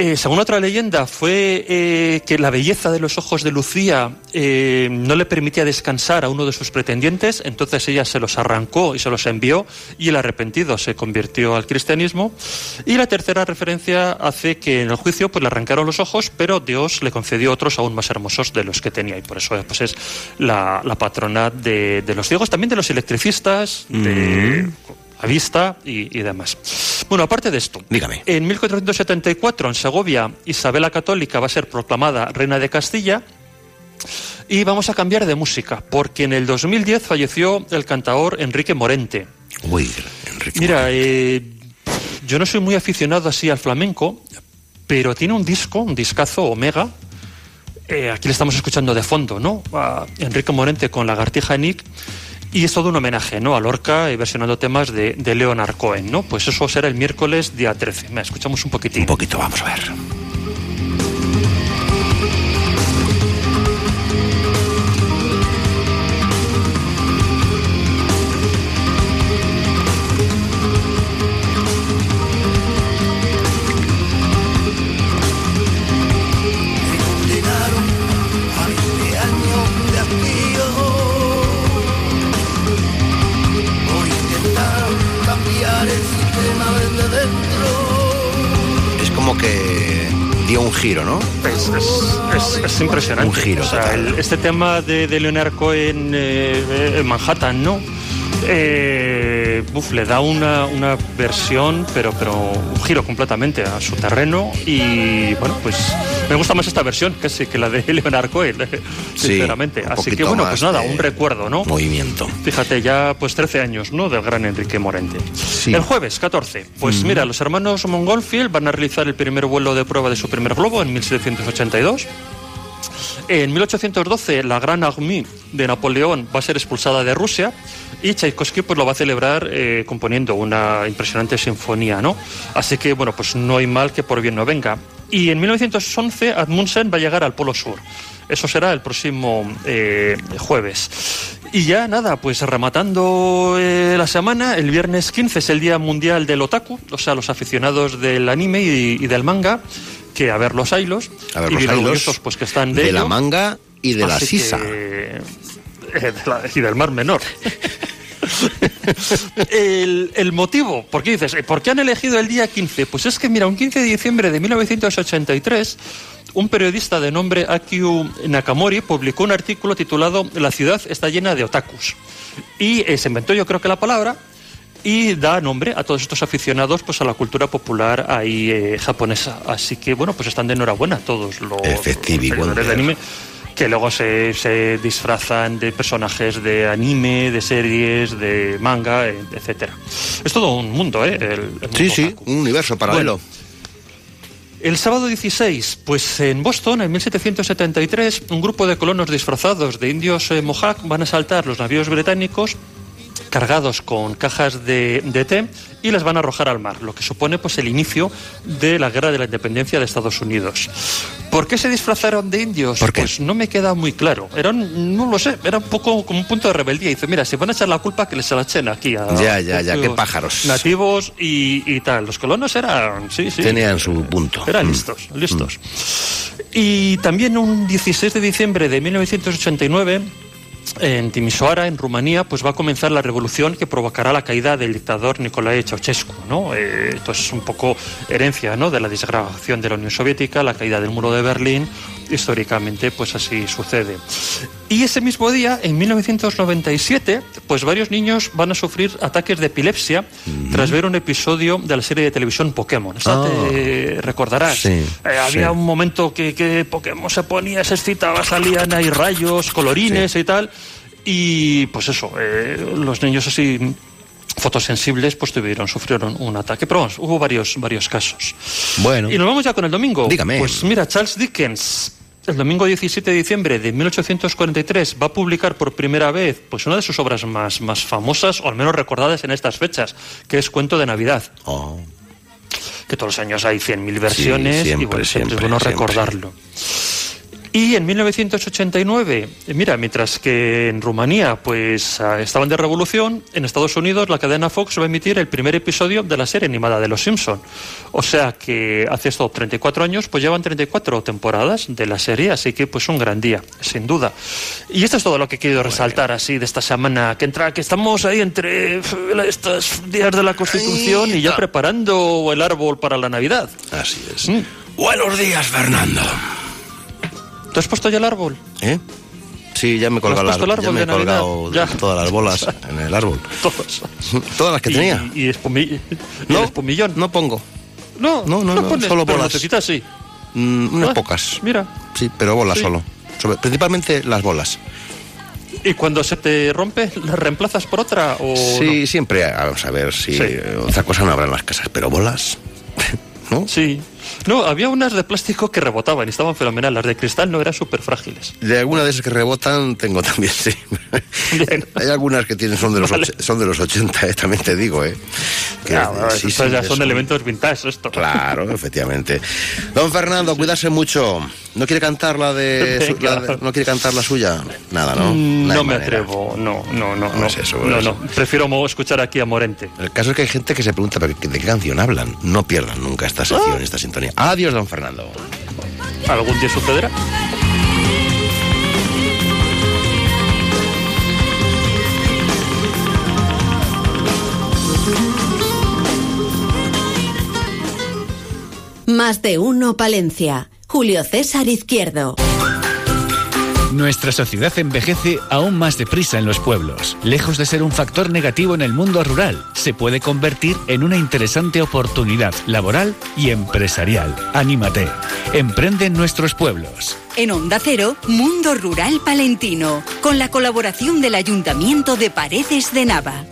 Eh, según otra leyenda, fue eh, que la belleza de los ojos de Lucía eh, no le permitía descansar a uno de sus pretendientes, entonces ella se los arrancó y se los envió, y el arrepentido se convirtió al cristianismo. Y la tercera referencia hace que en el juicio pues, le arrancaron los ojos, pero Dios le concedió otros aún más hermosos de los que tenía, y por eso pues, es la, patrona de, los ciegos, también de los electricistas, de a vista y, y demás. Bueno, aparte de esto, dígame. En 1474, en Segovia, Isabel la Católica va a ser proclamada reina de Castilla. Y vamos a cambiar de música, porque en el 2010 falleció el cantador Enrique Morente. Uy, Enrique Mira, eh, yo no soy muy aficionado así al flamenco, pero tiene un disco, un discazo Omega. Eh, aquí le estamos escuchando de fondo, ¿no? A Enrique Morente con Lagartija Nick. Y es todo un homenaje, ¿no? A Lorca y versionando temas de, de Leonard Cohen, ¿no? Pues eso será el miércoles día 13. Me escuchamos un poquitín. Un poquito, vamos a ver. Es- es impresionante. Un giro O sea, el- este tema de, de Leonard Cohen eh, en Manhattan, ¿no? Eh, uf, le da una, una versión, pero, pero un giro completamente a su terreno. Y bueno, pues me gusta más esta versión sí, que la de Leonard Cohen, sinceramente. Así que bueno, pues nada, un recuerdo, ¿no? Movimiento. Fíjate, ya pues 13 años, ¿no? Del gran Enrique Morente. El jueves 14, pues Ujú. mira, los hermanos Montgolfield van a realizar el primer vuelo de prueba de su primer globo en 1782. En 1812, la Gran Armée de Napoleón va a ser expulsada de Rusia y Tchaikovsky pues, lo va a celebrar eh, componiendo una impresionante sinfonía, ¿no? Así que, bueno, pues no hay mal que por bien no venga. Y en 1911, Admundsen va a llegar al Polo Sur. Eso será el próximo eh, jueves. Y ya nada, pues rematando eh, la semana, el viernes 15 es el Día Mundial del Otaku, o sea, los aficionados del anime y, y del manga, que a ver los ailos, A ver y los bien pues que están de, de la manga y de la sisa. que, eh, de la- y del Mar Menor. el, el motivo, ¿por qué dices? eh, ¿Por qué han elegido el día 15? Pues es que, mira, un 15 de diciembre de 1983, un periodista de nombre Akio Nakamori publicó un artículo titulado La ciudad está llena de otakus. Y eh, se inventó, yo creo que la palabra, y da nombre a todos estos aficionados pues a la cultura popular ahí eh, japonesa. Así que, bueno, pues están de enhorabuena todos los, seguidores de anime que luego se, se disfrazan de personajes de anime, de series, de manga, eh, etcétera. Es todo un mundo, ¿eh? El, el mundo Sí, sí, un universo paralelo. el sábado 16, pues en Boston, en 1773, un grupo de colonos disfrazados de indios eh, Mohawk van a asaltar los navíos británicos cargados con cajas de, de té y las van a arrojar al mar, lo que supone pues el inicio de la guerra de la independencia de Estados Unidos. ¿Por qué se disfrazaron de indios? Pues no me queda muy claro. Era, un- no lo sé, era un poco como un punto de rebeldía. Dice, mira, si van a echar la culpa, que les se la echen aquí a Ya, ya, ya, qué pájaros. nativos y, y tal. Los colonos eran, sí, sí. Tenían su punto. Eran Mm. listos, listos. Y también un 16 de diciembre de 1989, en Timisoara, en Rumanía, pues va a comenzar la revolución que provocará la caída del dictador Nicolae Ceausescu, ¿no? Eh, esto es un poco herencia, ¿no? De la desgrabación de la Unión Soviética, la caída del muro de Berlín, históricamente, pues así sucede. Y ese mismo día, en 1997, pues varios niños van a sufrir ataques de epilepsia tras ver un episodio de la serie de televisión Pokémon. Esta Ah. te recordarás. Sí, Eh, había sí. un momento que, que Pokémon se ponía, se excitaba, salían ahí rayos, colorines y tal. Y pues eso, eh, los niños así fotosensibles pues tuvieron, sufrieron un ataque. Pero vamos, hubo varios, varios casos. Bueno. Y nos vamos ya con el domingo. Dígame. Pues mira, Charles Dickens, el domingo 17 de diciembre de 1843, va a publicar por primera vez pues una de sus obras más, más famosas, o al menos recordadas en estas fechas, que es Cuento de Navidad. Que todos los años hay 100.000 versiones y siempre, bueno, siempre, siempre, es bueno siempre. Y en 1989, eh, mira, mientras que en Rumanía pues ah, estaban de revolución, en Estados Unidos la cadena Fox va a emitir el primer episodio de la serie animada de Los Simpson. O sea que hace esto 34 años, pues llevan 34 temporadas de la serie, así que pues un gran día, sin duda. Y esto es todo lo que he querido resaltar así de esta semana que entra, que estamos ahí entre estos días de la Constitución y ya preparando el árbol para la Navidad. Así es. Mm. Buenos días, Fernando. ¿Te has puesto ya el árbol? ¿Eh? Sí, ya me he colgado, ¿Has puesto las- el ya me he colgado Ya. todas las bolas en el árbol. Todas. Todas las que Y- tenía. Y, espumi- y No, el espumillón. No pongo. No, No, no, no, pones, solo bolas. necesitas sí. Mm, unas Ah, pocas. Mira. Sí, pero bolas Sí. solo. Sobre- principalmente las bolas. ¿Y cuando se te rompe, la reemplazas por otra? O sí, siempre. Vamos a ver si Sí. otra cosa no habrá en las casas, pero bolas. ¿No? Sí. No, había unas de plástico que rebotaban y estaban fenomenales. Las de cristal no eran súper frágiles. De algunas de esas que rebotan tengo también, sí. Hay algunas que tienen son de los, Vale. son de los 80, eh, también te digo, ¿eh? Que- Ya, bueno, sí, sí, ya son eso. elementos vintage esto. Claro, efectivamente. Don Fernando, cuídase mucho. ¿No quiere cantar la de, su- la de- no quiere cantar la suya? Nada, ¿no? Mm, No me manera. atrevo, no, no, no. No No, es eso, no, no. Prefiero escuchar aquí a Morente. El caso es que hay gente que se pregunta ¿pero de qué canción hablan. No pierdan nunca esta sección, esta sintonía. Adiós, don Fernando. ¿Algún día sucederá? Más de uno Palencia. Julio César Izquierdo. Nuestra sociedad envejece aún más deprisa en los pueblos. Lejos de ser un factor negativo en el mundo rural, se puede convertir en una interesante oportunidad laboral y empresarial. Anímate. Emprende en nuestros pueblos. En Onda Cero, Mundo Rural Palentino, con la colaboración del Ayuntamiento de Paredes de Nava.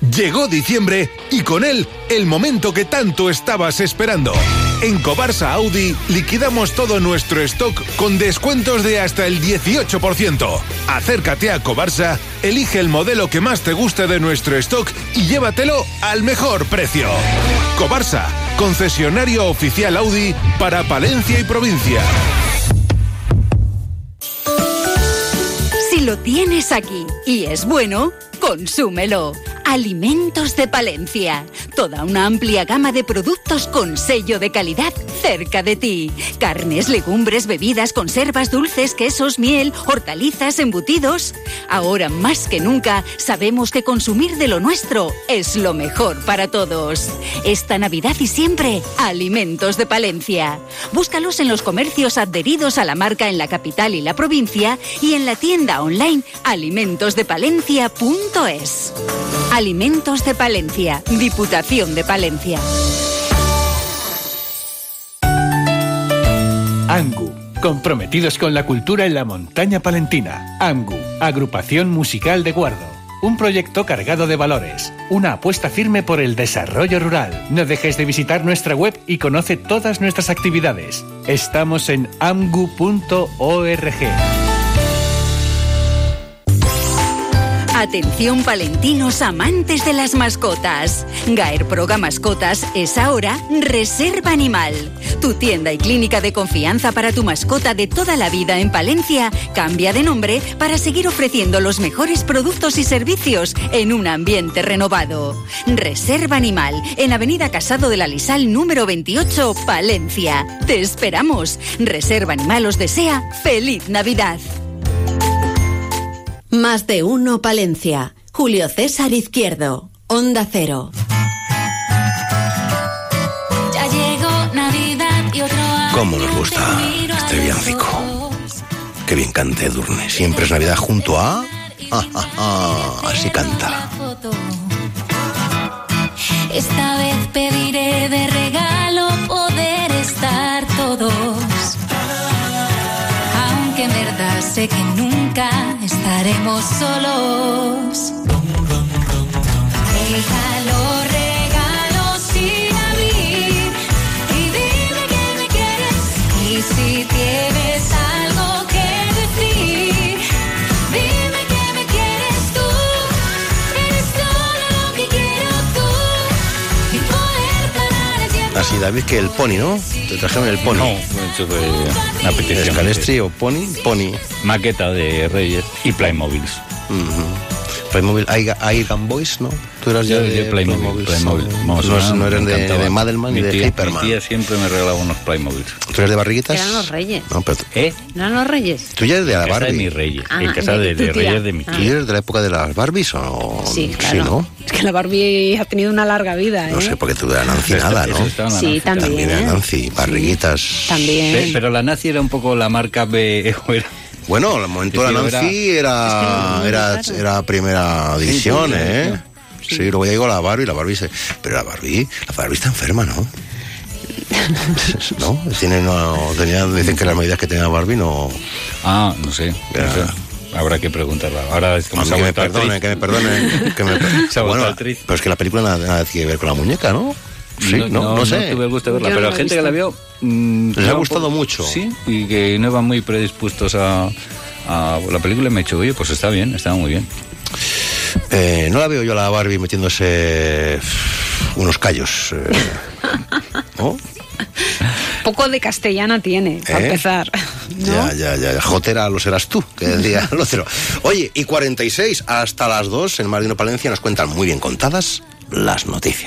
Llegó diciembre y con él el momento que tanto estabas esperando. En Cobarsa Audi liquidamos todo nuestro stock con descuentos de hasta el 18%. Acércate a Cobarsa, elige el modelo que más te guste de nuestro stock y llévatelo al mejor precio. Cobarsa, concesionario oficial Audi para Palencia y provincia. Si lo tienes aquí y es bueno, consúmelo. Alimentos de Palencia. Toda una amplia gama de productos con sello de calidad cerca de ti. Carnes, legumbres, bebidas, conservas, dulces, quesos, miel, hortalizas, embutidos. Ahora más que nunca sabemos que consumir de lo nuestro es lo mejor para todos. Esta Navidad y siempre, Alimentos de Palencia. Búscalos en los comercios adheridos a la marca en la capital y la provincia y en la tienda online alimentosdepalencia.es. Alimentos de Palencia, Diputación de Palencia. ANGU, comprometidos con la cultura en la montaña palentina. ANGU, agrupación musical de Guardo. Un proyecto cargado de valores, una apuesta firme por el desarrollo rural. No dejes de visitar nuestra web y conoce todas nuestras actividades. Estamos en amgu.org. Atención palentinos amantes de las mascotas. Gaer Proga Mascotas es ahora Reserva Animal. Tu tienda y clínica de confianza para tu mascota de toda la vida en Palencia cambia de nombre para seguir ofreciendo los mejores productos y servicios en un ambiente renovado. Reserva Animal en Avenida Casado de la Lisal número 28, Palencia. Te esperamos. Reserva Animal os desea feliz Navidad. Más de uno Palencia. Julio César Izquierdo. Onda Cero. Ya llegó Navidad y otro año ¿Cómo nos gusta este villancico? Qué bien canta Edurne. Siempre es Navidad junto a... Ah, ah, ah, así canta. Esta vez pediré de regalo poder estar todos. sé que nunca estaremos solos. Dejaré David, que el pony, ¿no? Te trajeron el pony. No, eso fue una petición. Escalestri o pony, pony. Maqueta de Reyes y Playmobiles. Playmobil, Aigan Boys, ¿no? Tú eras ya de yo Playmobil. Playmobil. Vamos, no, no eran de, de Madelman Mi ni de tía- Hyperman. Mi tía siempre me regalaba unos Playmobil. ¿Tú eres de barriguitas? Eran los reyes. No, pero tú- ¿Eh? ¿No eran los reyes? tú ya eres de la En casa de Barbie. mis reyes. Ah, en casa de de, tu de tía. reyes de mi Ah. ¿Tú tía. eres de la época de las Barbies o Sí, claro. ¿no? Es que la Barbie ha tenido una larga vida, ¿eh? No sé, porque tú de la Nancy nada, ¿no? la Sí, Nancy. también. También de Nancy, barriguitas. También. Pe- Pero la nazi era un poco la marca B. Bueno, al momento de la Nancy era, era, era primera edición, ¿eh? Sí, luego ya llegó la Barbie, la Barbie se... Pero la Barbie, la Barbie está enferma, ¿no? ¿No? Tiene, no tenía, dicen que las medidas que tenía Barbie no... Ah, no sé. no sé. Habrá que preguntarla. Ahora es como que me perdone, que me perdone, que me Bueno, pero es que la película nada, nada tiene que ver con la muñeca, ¿no? Sí, no, no, no, sé. tuve el gusto de verla, Yo pero la gente que la vio. mm, Les ha gustado poco- mucho. Sí, y que no iban muy predispuestos a, a la película. y Me he dicho, oye, pues está bien, está muy bien. Eh, no la veo yo a la Barbie metiéndose unos callos. eh, ¿no? Poco de castellana tiene, para ¿Eh? empezar. Ya, ya, ya. Jotera lo serás tú, que decía el otro. Oye, y 46 hasta las 2 en Marino Palencia nos cuentan muy bien contadas las noticias.